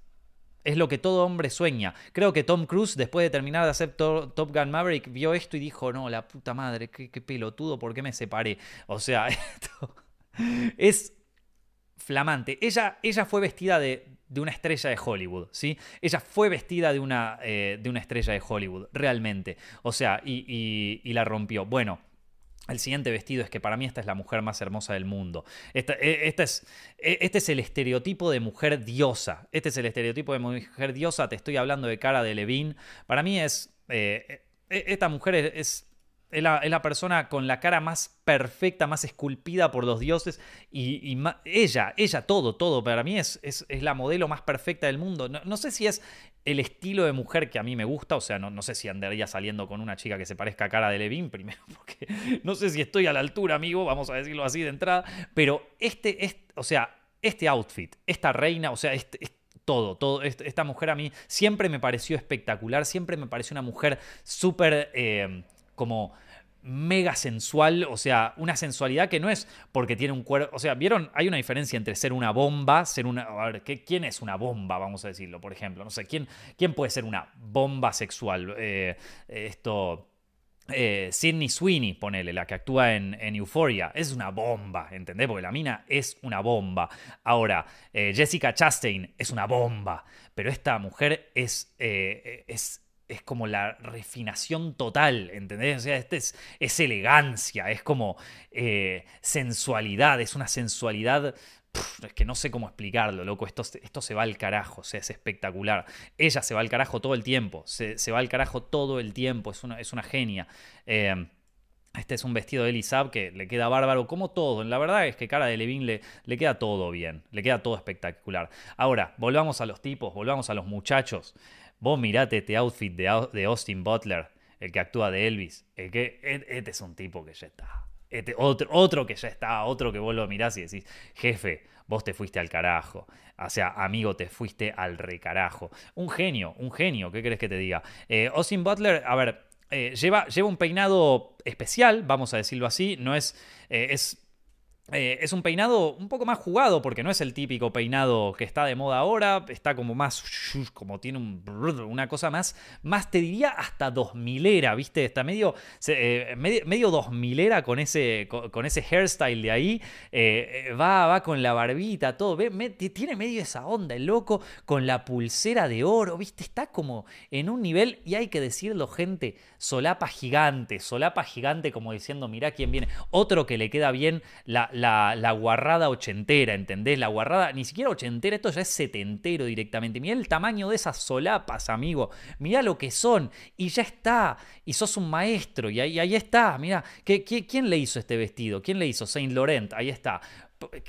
es lo que todo hombre sueña. Creo que Tom Cruise, después de terminar de hacer Top Gun Maverick, vio esto y dijo, no, la puta madre, qué, pelotudo, ¿por qué me separé? O sea, *laughs* esto es flamante. Ella, ella fue vestida de, una estrella de Hollywood, ¿sí? Ella fue vestida de una, eh, de una estrella de Hollywood, realmente. O sea, y, y la rompió. Bueno, el siguiente vestido es que para mí esta es la mujer más hermosa del mundo. Esta, e, es, e, este es el estereotipo de mujer diosa. Este es el estereotipo de mujer diosa. Te estoy hablando de cara de Levine. Para mí es. Eh, e, esta mujer es, es la, persona con la cara más perfecta, más esculpida por los dioses. Y, ella, ella, todo, todo. Para mí es, es, la modelo más perfecta del mundo. No, sé si es el estilo de mujer que a mí me gusta. O sea, no, sé si andaría saliendo con una chica que se parezca a cara de Levine primero, *laughs* porque no sé si estoy a la altura, amigo. Vamos a decirlo así de entrada. Pero este, es, o sea, este outfit, esta reina, o sea, este, todo, todo. Esta mujer a mí siempre me pareció espectacular, siempre me pareció una mujer súper eh, como mega sensual, o sea, una sensualidad que no es porque tiene un cuerpo, o sea, vieron, hay una diferencia entre ser una bomba, ser una, a ver, ¿quién es una bomba, vamos a decirlo, por ejemplo? No sé, ¿quién, quién puede ser una bomba sexual? Eh, esto... Eh, Sidney Sweeney, ponele, la que actúa en, Euphoria, es una bomba, ¿entendés? Porque la mina es una bomba. Ahora, eh, Jessica Chastain es una bomba, pero esta mujer es, es es como la refinación total, ¿entendés? O sea, este es, es elegancia, es como eh, sensualidad, es una sensualidad es que no sé cómo explicarlo, loco. Esto, esto, se va al carajo, o sea, es espectacular. Ella se va al carajo todo el tiempo, se, va al carajo todo el tiempo, es una, es una genia. Eh, este es un vestido de Elisab que le queda bárbaro, como todo. La verdad es que cara de Levin le, le queda todo bien, le queda todo espectacular. Ahora, volvamos a los tipos, volvamos a los muchachos. Vos mirate este outfit de, Austin Butler, el que actúa de Elvis. El que, e, este es un tipo que ya está. Este, otro, otro que ya está, otro que vos lo mirás y decís, jefe, vos te fuiste al carajo. O sea, amigo, te fuiste al recarajo. Un genio, un genio, ¿qué crees que te diga? Eh, Austin Butler, a ver, eh, lleva, lleva un peinado especial, vamos a decirlo así. No es. Eh, es eh, es un peinado un poco más jugado porque no es el típico peinado que está de moda ahora, está como más, como tiene una cosa más, más te diría hasta 2000 era, ¿viste? Está medio, eh, medio, 2000 era con ese, ese hairstyle de ahí, eh, va, va con la barbita, todo, tiene medio esa onda, el loco, con la pulsera de oro, ¿viste? Está como en un nivel, y hay que decirlo, gente, solapa gigante, solapa gigante como diciendo, mirá quién viene, otro que le queda bien la la, guarrada ochentera, ¿entendés? La guarrada, ni siquiera ochentera, esto ya es setentero directamente. Mirá el tamaño de esas solapas, amigo. Mirá lo que son. Y ya está. Y sos un maestro. Y ahí, ahí está. Mirá. quién le hizo este vestido? ¿Quién le hizo? Saint Laurent. Ahí está.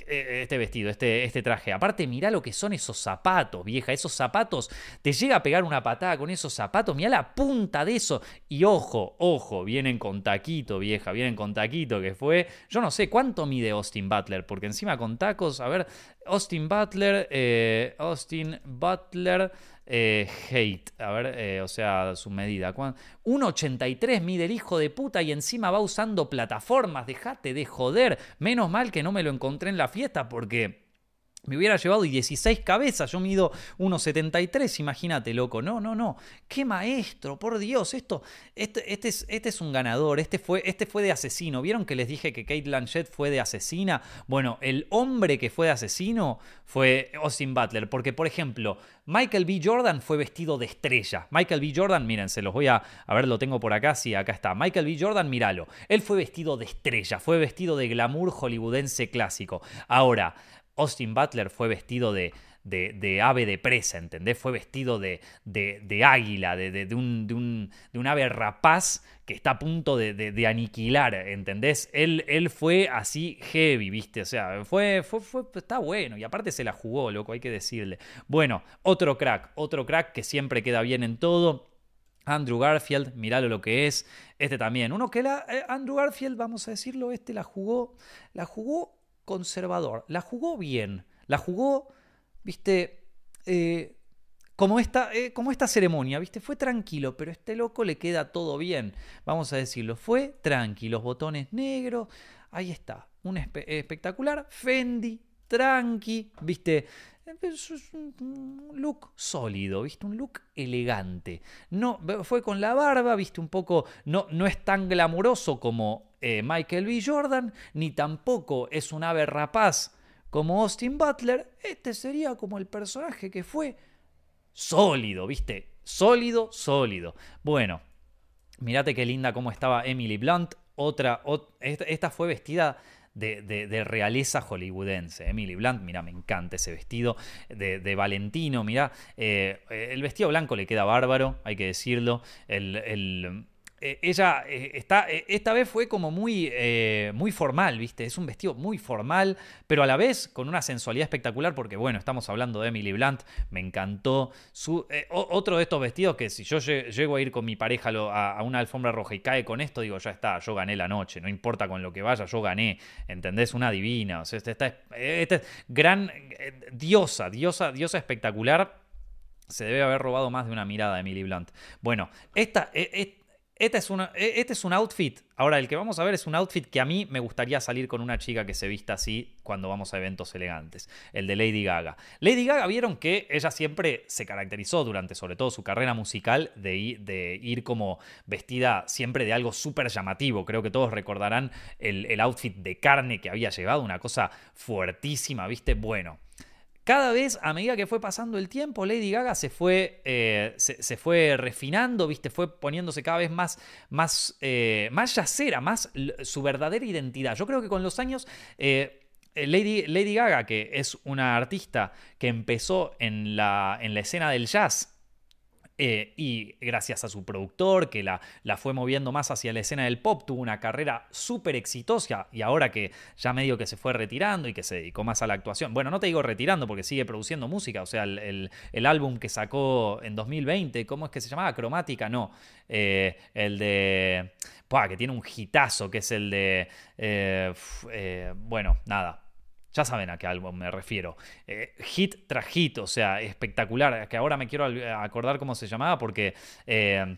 Eh, este vestido, este, este traje. Aparte, mirá lo que son esos zapatos, vieja. Esos zapatos, te llega a pegar una patada con esos zapatos. Mirá la punta de eso. Y ojo, ojo, vienen con taquito, vieja. Vienen con taquito, que fue. Yo no sé cuánto mide Austin Butler, porque encima con tacos, a ver, Austin Butler, eh, Austin Butler. Eh, hate, a ver, eh, o sea, su medida. 1,83 mide el hijo de puta y encima va usando plataformas. Dejate de joder. Menos mal que no me lo encontré en la fiesta porque me hubiera llevado 16 cabezas, yo mido 1,73, imagínate, loco. No, no, no. Qué maestro, por Dios, esto, este, este, es, este es un ganador, este fue, este fue de asesino. ¿Vieron que les dije que Kate Blanchett fue de asesina? Bueno, el hombre que fue de asesino fue Austin Butler, porque por ejemplo, Michael B. Jordan fue vestido de estrella. Michael B. Jordan, miren, se los voy a, a ver, lo tengo por acá, sí, acá está. Michael B. Jordan, míralo. Él fue vestido de estrella, fue vestido de glamour hollywoodense clásico. Ahora, Austin Butler fue vestido de, de, ave de presa, ¿entendés? Fue vestido de, de águila, de, un, un, un, ave rapaz que está a punto de, aniquilar, ¿entendés? Él, él, fue así heavy, ¿viste? O sea, fue, fue, fue, está bueno y aparte se la jugó, loco, hay que decirle. Bueno, otro crack, otro crack que siempre queda bien en todo. Andrew Garfield, miralo lo que es. Este también. Uno que la. Eh, Andrew Garfield, vamos a decirlo, este la jugó. La jugó conservador. La jugó bien. La jugó, viste, eh, como, esta, eh, como esta ceremonia, viste, fue tranquilo, pero a este loco le queda todo bien. Vamos a decirlo, fue tranquilo. Los botones negros, ahí está. Un espectacular Fendi, tranqui, viste. Es un look sólido, ¿viste? Un look elegante. No, fue con la barba, ¿viste? Un poco. No, no es tan glamuroso como eh, Michael B. Jordan, ni tampoco es un ave rapaz como Austin Butler. Este sería como el personaje que fue sólido, ¿viste? Sólido, sólido. Bueno, mirate qué linda cómo estaba Emily Blunt. Otra, esta fue vestida de, realeza hollywoodense. Emily Blunt, mira, me encanta ese vestido de, Valentino, mira, eh, el vestido blanco le queda bárbaro, hay que decirlo. el, eh, ella eh, está, eh, esta vez fue como muy, muy formal, ¿viste? Es un vestido muy formal, pero a la vez con una sensualidad espectacular, porque bueno, estamos hablando de Emily Blunt, me encantó. Su, otro de estos vestidos que si yo llego a ir con mi pareja a, una alfombra roja y cae con esto, digo, ya está, yo gané la noche, no importa con lo que vaya, yo gané, ¿entendés? Una divina, o sea, esta, esta, gran diosa, diosa, diosa espectacular. Se debe haber robado más de una mirada de Emily Blunt. Bueno, esta, este es, una, e, este es un outfit. Ahora, el que vamos a ver es un outfit que a mí me gustaría salir con una chica que se vista así cuando vamos a eventos elegantes. El de Lady Gaga. Lady Gaga vieron que ella siempre se caracterizó durante, sobre todo, su carrera musical de, ir como vestida siempre de algo súper llamativo. Creo que todos recordarán el outfit de carne que había llevado, una cosa fuertísima, ¿viste? Bueno. Cada vez, a medida que fue pasando el tiempo, Lady Gaga se fue, eh, se, fue refinando, ¿viste? Fue poniéndose cada vez más, más, eh, más yacera, más su verdadera identidad. Yo creo que con los años. Eh, Lady, Lady, Gaga, que es una artista que empezó en la, en la escena del jazz eh, y gracias a su productor, que la, la, fue moviendo más hacia la escena del pop, tuvo una carrera súper exitosa y ahora que ya medio que se fue retirando y que se dedicó más a la actuación, bueno, no te digo retirando porque sigue produciendo música, o sea, el, álbum que sacó en 2020, ¿cómo es que se llamaba? Cromática, no, eh, el de... que tiene un hitazo, que es el de... Eh, bueno, nada, ya saben a qué álbum me refiero. Eh, hit tras hit, o sea, espectacular. Que ahora me quiero acordar cómo se llamaba porque... Eh,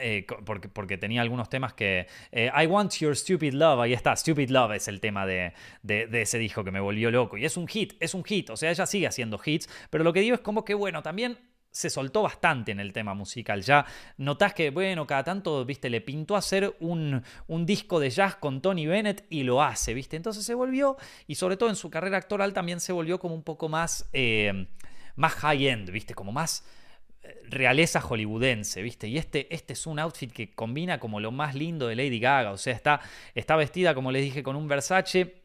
eh, porque, porque, tenía algunos temas que... Eh, I Want Your Stupid Love, ahí está, Stupid Love es el tema de, de, ese disco que me volvió loco. Y es un hit, es un hit, o sea, ella sigue haciendo hits, pero lo que digo es como que, bueno, también se soltó bastante en el tema musical. Ya notás que, bueno, cada tanto, viste, le pintó hacer un, un, disco de jazz con Tony Bennett y lo hace, viste. Entonces se volvió, y sobre todo en su carrera actoral también se volvió como un poco más, eh, más high-end, viste, como más realeza hollywoodense, ¿viste? Y este, este es un outfit que combina como lo más lindo de Lady Gaga, o sea, está, está vestida, como les dije, con un Versace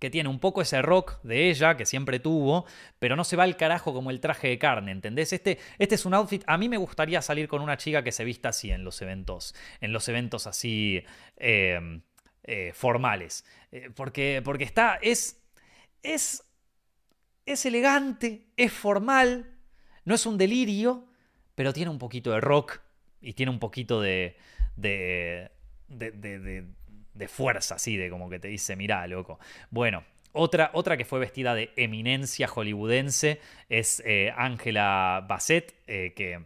que tiene un poco ese rock de ella, que siempre tuvo, pero no se va al carajo como el traje de carne, ¿entendés? Este, este es un outfit, a mí me gustaría salir con una chica que se vista así en los eventos, en los eventos así em, eh, formales, eh, porque, porque está, es, es, es elegante, es formal, no es un delirio, pero tiene un poquito de rock y tiene un poquito de, de, de, fuerza, así, de como que te dice, mirá, loco. Bueno, otra, otra, que fue vestida de eminencia hollywoodense es eh, Angela Bassett, eh, que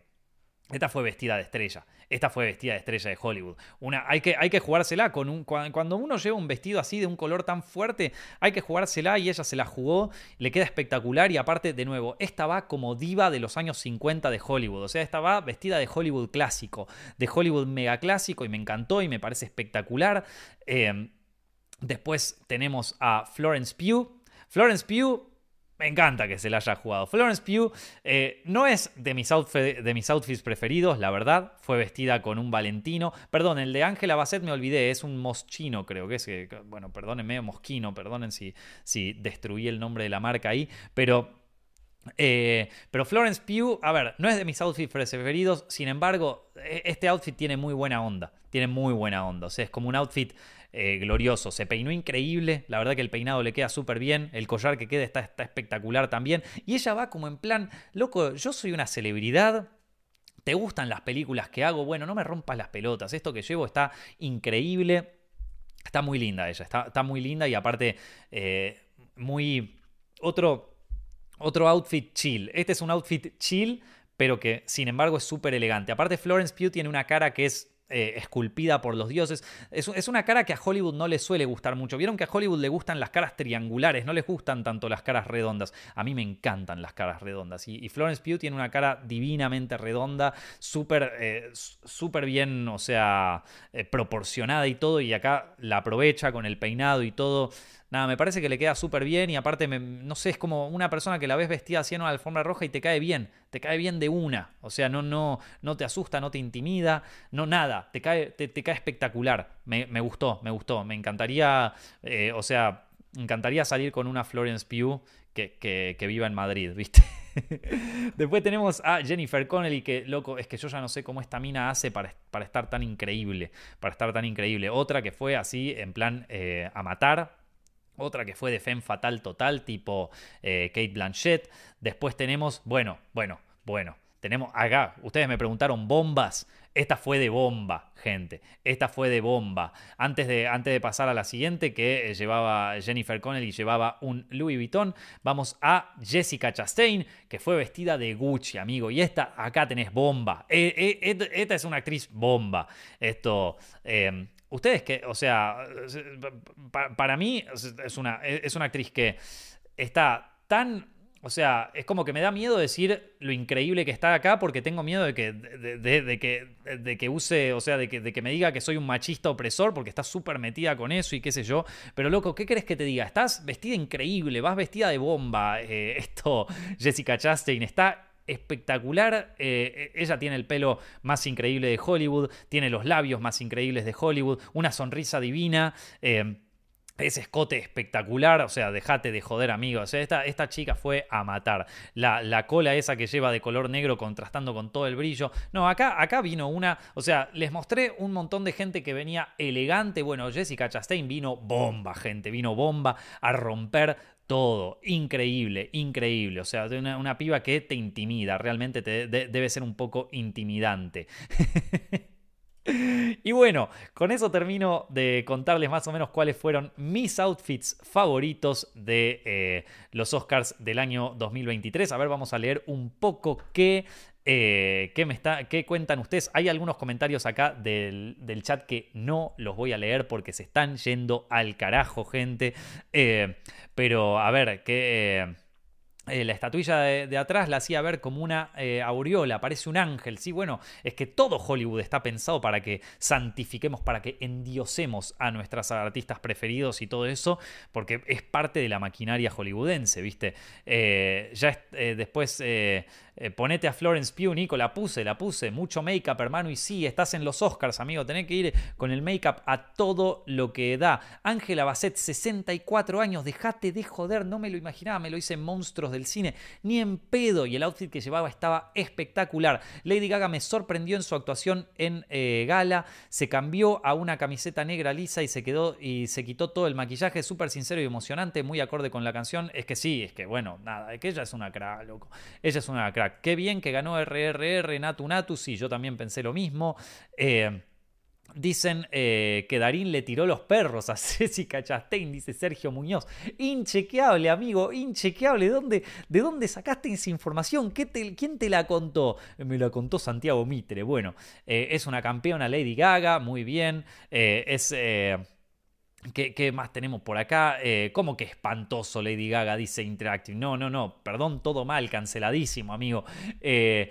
esta fue vestida de estrella. Esta fue vestida de estrella de Hollywood. Una, hay, que, hay que jugársela con un. Cuando uno lleva un vestido así de un color tan fuerte, hay que jugársela y ella se la jugó. Le queda espectacular. Y aparte, de nuevo, esta va como diva de los años 50 de Hollywood. O sea, esta va vestida de Hollywood clásico, de Hollywood mega clásico. Y me encantó y me parece espectacular. Eh, después tenemos a Florence Pugh. Florence Pugh me encanta que se la haya jugado. Florence Pugh eh, no es de mis, outfits preferidos, la verdad. Fue vestida con un Valentino. Perdón, el de Angela Bassett me olvidé, es un moschino, creo que es. Bueno, perdónenme, mosquino, perdonen si, si destruí el nombre de la marca ahí. Pero eh, pero Florence Pugh, a ver, no es de mis outfits preferidos, sin embargo, e, este outfit tiene muy buena onda, tiene muy buena onda, o sea, es como un outfit eh, glorioso. Se peinó increíble, la verdad que el peinado le queda súper bien, el collar que queda está, está espectacular también. Y ella va como en plan, loco, yo soy una celebridad, ¿Te gustan las películas que hago? Bueno, no me rompas las pelotas. Esto que llevo está increíble. Está muy linda ella. Está, está muy linda y aparte eh, muy... Otro, otro outfit chill. Este es un outfit chill, pero que sin embargo es súper elegante. Aparte Florence Pugh tiene una cara que es eh, esculpida por los dioses. Es, una cara que a Hollywood no le suele gustar mucho. Vieron que a Hollywood le gustan las caras triangulares, no les gustan tanto las caras redondas. A mí me encantan las caras redondas. Y, Florence Pugh tiene una cara divinamente redonda, súper eh, bien, o sea, eh, proporcionada y todo. Y acá la aprovecha con el peinado y todo. Nada, me parece que le queda súper bien y aparte, no sé, es como una persona que la ves vestida así en una alfombra roja y te cae bien, te cae bien de una. O sea, no, no, no te asusta, no te intimida, no nada, te cae, te, cae espectacular. Me, gustó, me gustó. Me encantaría, eh, o sea, me encantaría salir con una Florence Pugh que, que, viva en Madrid, ¿viste? *laughs* Después tenemos a Jennifer Connelly, que loco, es que yo ya no sé cómo esta mina hace para, para estar tan increíble, para estar tan increíble. Otra que fue así, en plan eh, a matar, otra que fue de Femme Fatal total, tipo eh, Kate Blanchett. Después tenemos, bueno, bueno, bueno. Tenemos acá, ustedes me preguntaron bombas. Esta fue de bomba, gente. Esta fue de bomba. Antes de, antes de pasar a la siguiente, que eh, llevaba Jennifer Connelly, llevaba un Louis Vuitton, vamos a Jessica Chastain, que fue vestida de Gucci, amigo. Y esta, acá tenés bomba. Eh, esta es una actriz bomba. Esto, Ustedes que, o sea, para, mí es una, es una actriz que está tan o sea, es como que me da miedo decir lo increíble que está acá porque tengo miedo de que, de, que, de que use, o sea, de que, de que me diga que soy un machista opresor porque está súper metida con eso y qué sé yo. Pero loco, ¿qué crees que te diga? Estás vestida increíble, vas vestida de bomba. Eh, *laughs* esto, Jessica Chastain, está espectacular. Eh, ella tiene el pelo más increíble de Hollywood, tiene los labios más increíbles de Hollywood, una sonrisa divina. Eh, ese escote espectacular, o sea, dejate de joder, amigos. esta, esta chica fue a matar. La, la, cola esa que lleva de color negro contrastando con todo el brillo. No, acá, acá vino una. O sea, les mostré un montón de gente que venía elegante. Bueno, Jessica Chastain vino bomba, gente. Vino bomba a romper todo. Increíble, increíble. O sea, una, una piba que te intimida. Realmente te, debe ser un poco intimidante. *laughs* Y bueno, con eso termino de contarles más o menos cuáles fueron mis outfits favoritos de eh, los Oscars del año 2023. A ver, vamos a leer un poco qué Eh, ¿qué, me está, ¿Qué cuentan ustedes? Hay algunos comentarios acá del, chat que no los voy a leer porque se están yendo al carajo, gente. Eh, pero a ver, que... Eh, la estatuilla de, atrás la hacía ver como una eh, aureola, parece un ángel. Sí, bueno, es que todo Hollywood está pensado para que santifiquemos, para que endiosemos a nuestras artistas preferidos y todo eso, porque es parte de la maquinaria hollywoodense, ¿viste? Eh, ya después eh, ponete a Florence Pugh, Nico, la puse, la puse. Mucho make-up, hermano. Y sí, estás en los Oscars, amigo. Tenés que ir con el make-up a todo lo que da. Ángela Bassett, 64 años. Dejate de joder. No me lo imaginaba. Me lo hice en Monstruos del Cine. Ni en pedo. Y el outfit que llevaba estaba espectacular. Lady Gaga me sorprendió en su actuación en eh, Gala. Se cambió a una camiseta negra lisa y se quedó y se quitó todo el maquillaje. Súper sincero y emocionante. Muy acorde con la canción. Es que sí, es que bueno, nada. Es que ella es una cra, loco. Ella es una cra Qué bien que ganó RRR, Natu Natu, sí, yo también pensé lo mismo. Eh, dicen eh, que Darín le tiró los perros a *laughs* Cecilia Chastain, dice Sergio Muñoz. Inchequeable, amigo, inchequeable. ¿Dónde, ¿De dónde sacaste esa información? ¿Quién te la contó? Me la contó Santiago Mitre. Bueno, eh, es una campeona Lady Gaga, muy bien. es ¿Qué, más tenemos por acá? Eh, ¿Cómo que espantoso Lady Gaga dice Interactive? No, no, no, perdón, todo mal, canceladísimo, amigo. Eh,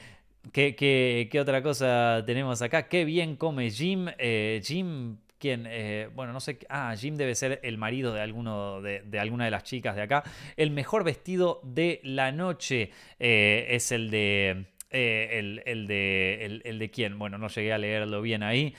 ¿qué, otra cosa tenemos acá? Qué bien come Jim. Eh, Jim, ¿quién? bueno, no sé. Ah, Jim debe ser el marido de, alguna de las chicas de acá. El mejor vestido de la noche es el de... el, de, el, de quién, bueno, no llegué a leerlo bien ahí.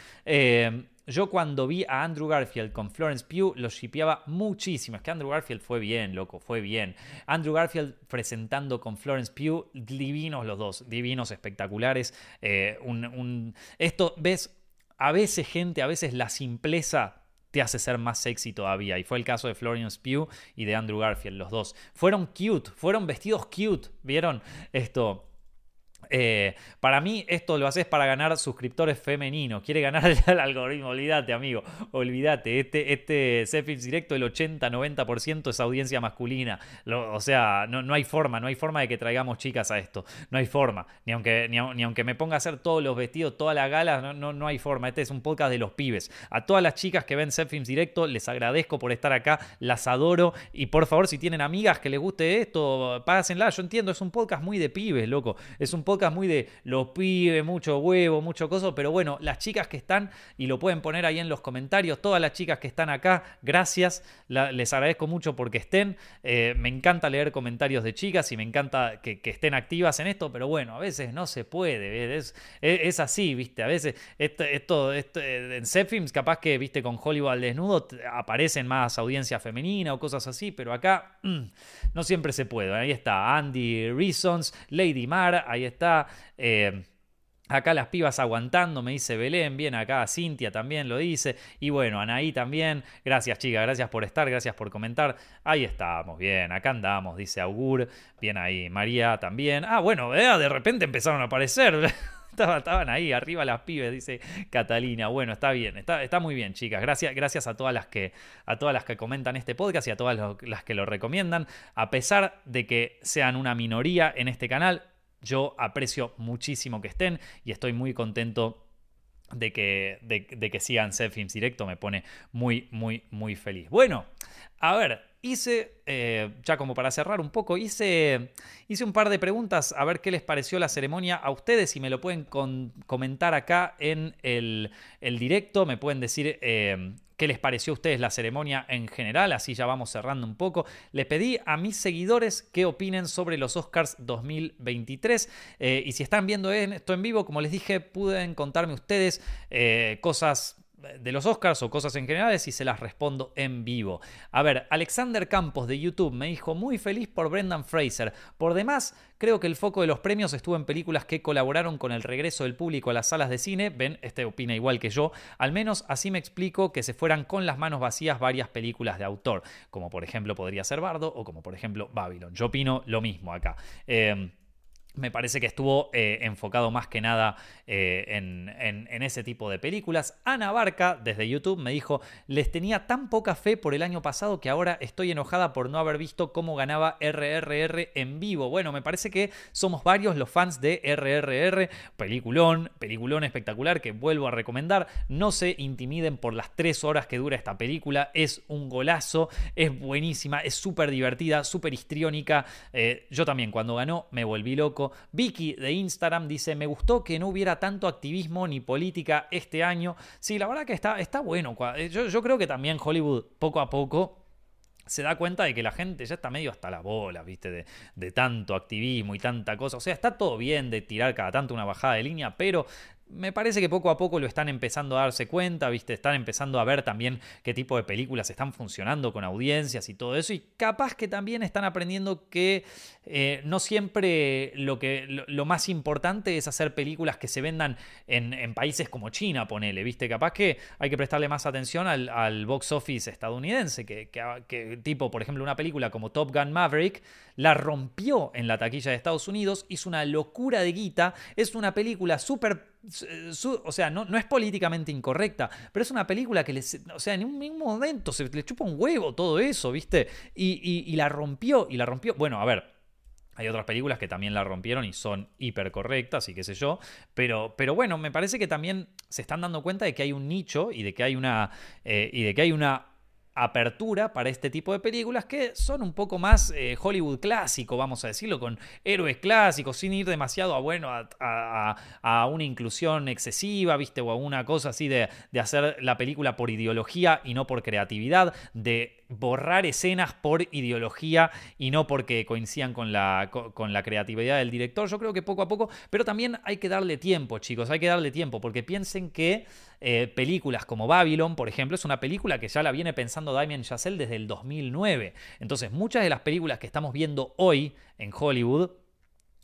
Yo cuando vi a Andrew Garfield con Florence Pugh lo shipeaba muchísimo. Es que Andrew Garfield fue bien, loco, fue bien. Andrew Garfield presentando con Florence Pugh, divinos los dos, divinos, espectaculares. Eh, un, Esto, ves, a veces gente, a veces la simpleza te hace ser más sexy todavía. Y fue el caso de Florence Pugh y de Andrew Garfield, los dos. Fueron cute, fueron vestidos cute, ¿vieron? Esto eh, para mí esto lo haces para ganar suscriptores femeninos. Quiere ganar *laughs* el, algoritmo, olvídate amigo, olvídate. Este, este directo, el 80-90% es audiencia masculina. o sea, no, no, hay forma, no hay forma de que traigamos chicas a esto. No hay forma. Ni aunque, ni, aunque me ponga a hacer todos los vestidos, todas las galas, no, no, no, hay forma. Este es un podcast de los pibes. A todas las chicas que ven Films directo, les agradezco por estar acá, las adoro. Y por favor, si tienen amigas que les guste esto, pásenla. Yo entiendo, es un podcast muy de pibes, loco. Es un podcast muy de los pibes, mucho huevo, mucho coso, pero bueno, las chicas que están, y lo pueden poner ahí en los comentarios, todas las chicas que están acá, gracias, les agradezco mucho porque estén. Eh, me encanta leer comentarios de chicas y me encanta que, estén activas en esto, pero bueno, a veces no se puede, es, así, viste, a veces esto, esto, en Zepfilms capaz que, viste, con Hollywood al desnudo aparecen más audiencia femenina o cosas así, pero acá mm, no siempre se puede. Ahí está Andy Reasons, Lady Mar, ahí está eh, acá las pibas aguantando, me dice Belén, bien acá Cintia también lo dice, y bueno, Anaí también, gracias chicas, gracias por estar, gracias por comentar, ahí estamos, bien, acá andamos, dice Augur, bien ahí, María también, ah bueno, eh, de repente empezaron a aparecer. *laughs* Estaban ahí, arriba las pibes, dice Catalina. Bueno, está bien, está, está muy bien, chicas. Gracias, gracias a todas las que a todas las que comentan este podcast y a todas las que lo recomiendan. A pesar de que sean una minoría en este canal, yo aprecio muchísimo que estén y estoy muy contento de que, de, que sigan Films Directo, me pone muy, muy, muy feliz. Bueno, a ver, hice, eh, ya como para cerrar un poco, hice, hice un par de preguntas a ver qué les pareció la ceremonia a ustedes y me lo pueden comentar acá en el, directo, me pueden decir eh, qué les pareció a ustedes la ceremonia en general, así ya vamos cerrando un poco. Les pedí a mis seguidores qué opinen sobre los Oscars 2023 eh, y si están viendo esto en vivo, como les dije, pueden contarme ustedes cosas de los Oscars o cosas en general y se las respondo en vivo. A ver, Alexander Campos de YouTube me dijo muy feliz por Brendan Fraser. Por demás, creo que el foco de los premios estuvo en películas que colaboraron con el regreso del público a las salas de cine. Ven, este opina igual que yo. Al menos así me explico que se fueran con las manos vacías varias películas de autor, como por ejemplo podría ser Bardo o como por ejemplo Babylon. Yo opino lo mismo acá. Eh, me parece que estuvo eh, enfocado más que nada eh, en, ese tipo de películas. Ana Barca, desde YouTube, me dijo, les tenía tan poca fe por el año pasado que ahora estoy enojada por no haber visto cómo ganaba RRR en vivo. Bueno, me parece que somos varios los fans de RRR, peliculón, peliculón espectacular que vuelvo a recomendar. No se intimiden por las tres horas que dura esta película, es un golazo, es buenísima, es súper divertida, súper histriónica. Eh, yo también cuando ganó me volví loco Vicky de Instagram dice, me gustó que no hubiera tanto activismo ni política este año. Sí, la verdad que está, está bueno. Eh, yo, yo creo que también Hollywood poco a poco se da cuenta de que la gente ya está medio hasta la bola, ¿viste? De, tanto activismo y tanta cosa. O sea, está todo bien de tirar cada tanto una bajada de línea, pero me parece que poco a poco lo están empezando a darse cuenta, ¿viste? Están empezando a ver también qué tipo de películas están funcionando con audiencias y todo eso. Y capaz que también están aprendiendo que eh, no siempre lo, que, lo, más importante es hacer películas que se vendan en, países como China, ponele, ¿viste? Capaz que hay que prestarle más atención al, box office estadounidense, que, que, tipo, por ejemplo, una película como Top Gun Maverick la rompió en la taquilla de Estados Unidos, hizo una locura de guita, es una película súper o sea, no, no, es políticamente incorrecta, pero es una película que les, o sea, en un mismo momento se le chupa un huevo todo eso, ¿viste? Y, la rompió, y la rompió. Bueno, a ver, hay otras películas que también la rompieron y son hiper correctas y qué sé yo. Pero, pero bueno, me parece que también se están dando cuenta de que hay un nicho y de que hay una. Eh, y de que hay una apertura para este tipo de películas que son un poco más eh, Hollywood clásico, vamos a decirlo, con héroes clásicos, sin ir demasiado a, bueno, a, una inclusión excesiva, ¿viste? O a una cosa así de, de hacer la película por ideología y no por creatividad, de borrar escenas por ideología y no porque coincidan con la, con la creatividad del director. Yo creo que poco a poco, pero también hay que darle tiempo, chicos, hay que darle tiempo, porque piensen que eh, películas como Babylon, por ejemplo, es una película que ya la viene pensando Damien Chazelle desde el 2009. Entonces, muchas de las películas que estamos viendo hoy en Hollywood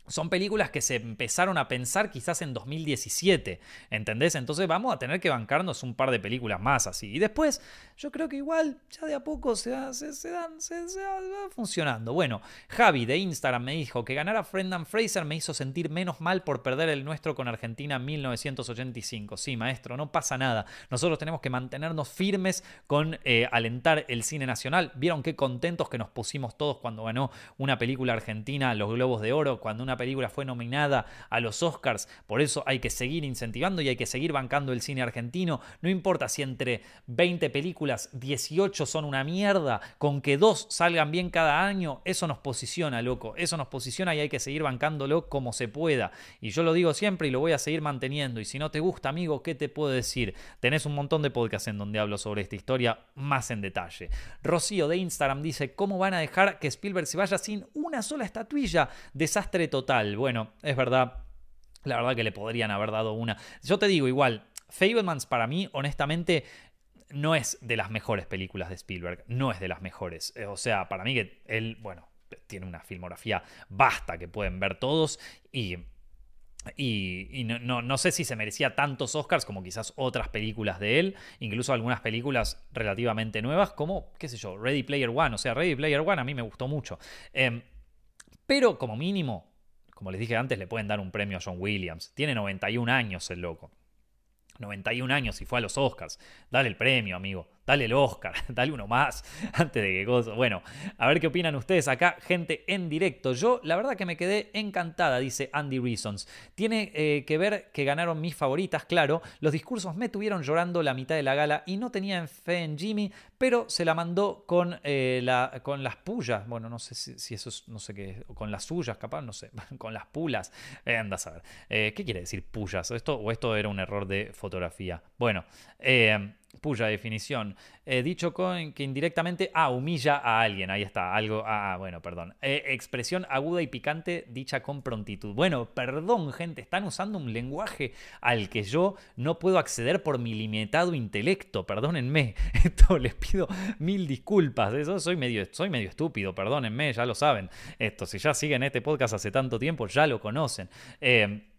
son películas que se empezaron a pensar quizás en 2017, ¿entendés? Entonces vamos a tener que bancarnos un par de películas más así. Y después, yo creo que igual ya de a poco se, se, dan, se, va funcionando. Bueno, Javi de Instagram me dijo que ganar a Brendan Fraser me hizo sentir menos mal por perder el nuestro con Argentina en 1985. Sí, maestro, no pasa nada. Nosotros tenemos que mantenernos firmes con eh, alentar el cine nacional. ¿Vieron qué contentos que nos pusimos todos cuando ganó una película argentina los Globos de Oro? Cuando una película fue nominada a los Oscars. Por eso hay que seguir incentivando y hay que seguir bancando el cine argentino. No importa si entre 20 películas 18 son una mierda, con que dos salgan bien cada año, eso nos posiciona, loco. Eso nos posiciona y hay que seguir bancándolo como se pueda. Y yo lo digo siempre y lo voy a seguir manteniendo. Y si no te gusta, amigo, ¿qué te puedo decir? Tenés un montón de podcasts en donde hablo sobre esta historia más en detalle. Rocío de Instagram dice, ¿cómo van a dejar que Spielberg se vaya sin una sola estatuilla? Desastre total bueno, es verdad. La verdad que le podrían haber dado una. Yo te digo igual, Fablemans para mí, honestamente, no es de las mejores películas de Spielberg. No es de las mejores. Eh, o sea, para mí que él, bueno, tiene una filmografía basta que pueden ver todos y y, no, no, sé si se merecía tantos Oscars como quizás otras películas de él, incluso algunas películas relativamente nuevas, como, qué sé yo, Ready Player One. O sea, Ready Player One a mí me gustó mucho. Em, pero como mínimo, como les dije antes, le pueden dar un premio a John Williams. Tiene 91 años el loco. 91 años y fue a los Oscars. Dale el premio, amigo dale el Oscar, *laughs* dale uno más *laughs* antes de que cosa. Bueno, a ver qué opinan ustedes acá, gente en directo. Yo, la verdad que me quedé encantada, dice Andy Reasons. Tiene eh, que ver que ganaron mis favoritas, claro. Los discursos me tuvieron llorando la mitad de la gala y no tenía fe en Jimmy, pero se la mandó con, eh, la, con las pullas. Bueno, no sé si, eso es, no sé qué, con las suyas, capaz, no sé, *laughs* con las pulas. Eh, anda a saber. ¿Qué quiere decir pullas? ¿Esto, ¿O esto era un error de fotografía? Bueno, eh puya definición. Eh, dicho con que indirectamente, ah, humilla a alguien. Ahí está, algo, ah, bueno, perdón. Eh, expresión aguda y picante dicha con prontitud. Bueno, perdón, gente, están usando un lenguaje al que yo no puedo acceder por mi limitado intelecto. Perdónenme, *laughs* esto les pido mil disculpas. Eso soy medio, soy medio estúpido, perdónenme, ya lo saben. Esto, si ya siguen este podcast hace tanto tiempo, ya lo conocen. Eh,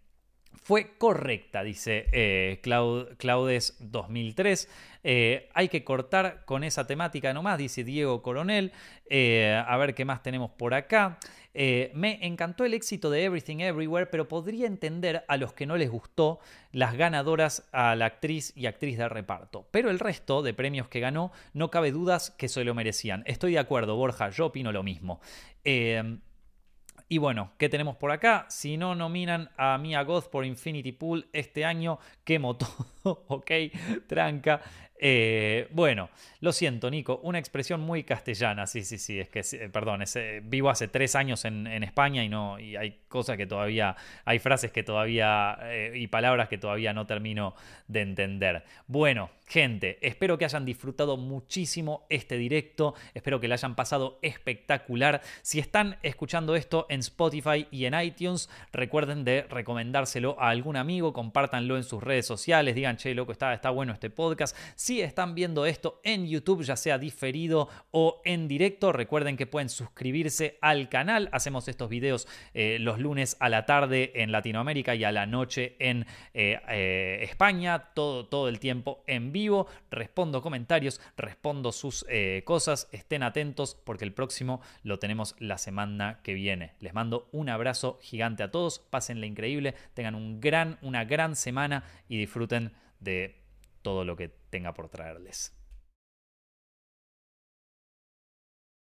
fue correcta, dice eh, Claudes 2003. Eh, hay que cortar con esa temática nomás, dice Diego Coronel. Eh, a ver qué más tenemos por acá. me encantó el éxito de Everything Everywhere, pero podría entender a los que no les gustó las ganadoras a la actriz y actriz de reparto. Pero el resto de premios que ganó, no cabe dudas que se lo merecían. Estoy de acuerdo, Borja, yo opino lo mismo. Y bueno, ¿qué tenemos por acá? Si no nominan a Mia Goth por Infinity Pool este año, quemo *laughs* todo, ok, tranca. Eh, bueno, lo siento, Nico, una expresión muy castellana, sí, sí, sí, es que, eh, perdón, eh, vivo hace tres años en, España y no, y hay cosas que todavía, hay frases que todavía, y palabras que todavía no termino de entender. Bueno, gente, espero que hayan disfrutado muchísimo este directo, espero que le hayan pasado espectacular. Si están escuchando esto en Spotify y en iTunes, recuerden de recomendárselo a algún amigo, compártanlo en sus redes sociales, digan, che, loco, está, está bueno este podcast. Están viendo esto en YouTube, ya sea diferido o en directo, recuerden que pueden suscribirse al canal. Hacemos estos videos eh, los lunes a la tarde en Latinoamérica y a la noche en eh, eh, España, todo, todo el tiempo en vivo. Respondo comentarios, respondo sus cosas. Estén atentos porque el próximo lo tenemos la semana que viene. Les mando un abrazo gigante a todos. Pásenle increíble, tengan un gran, una gran semana y disfruten de todo lo que tenga por traerles.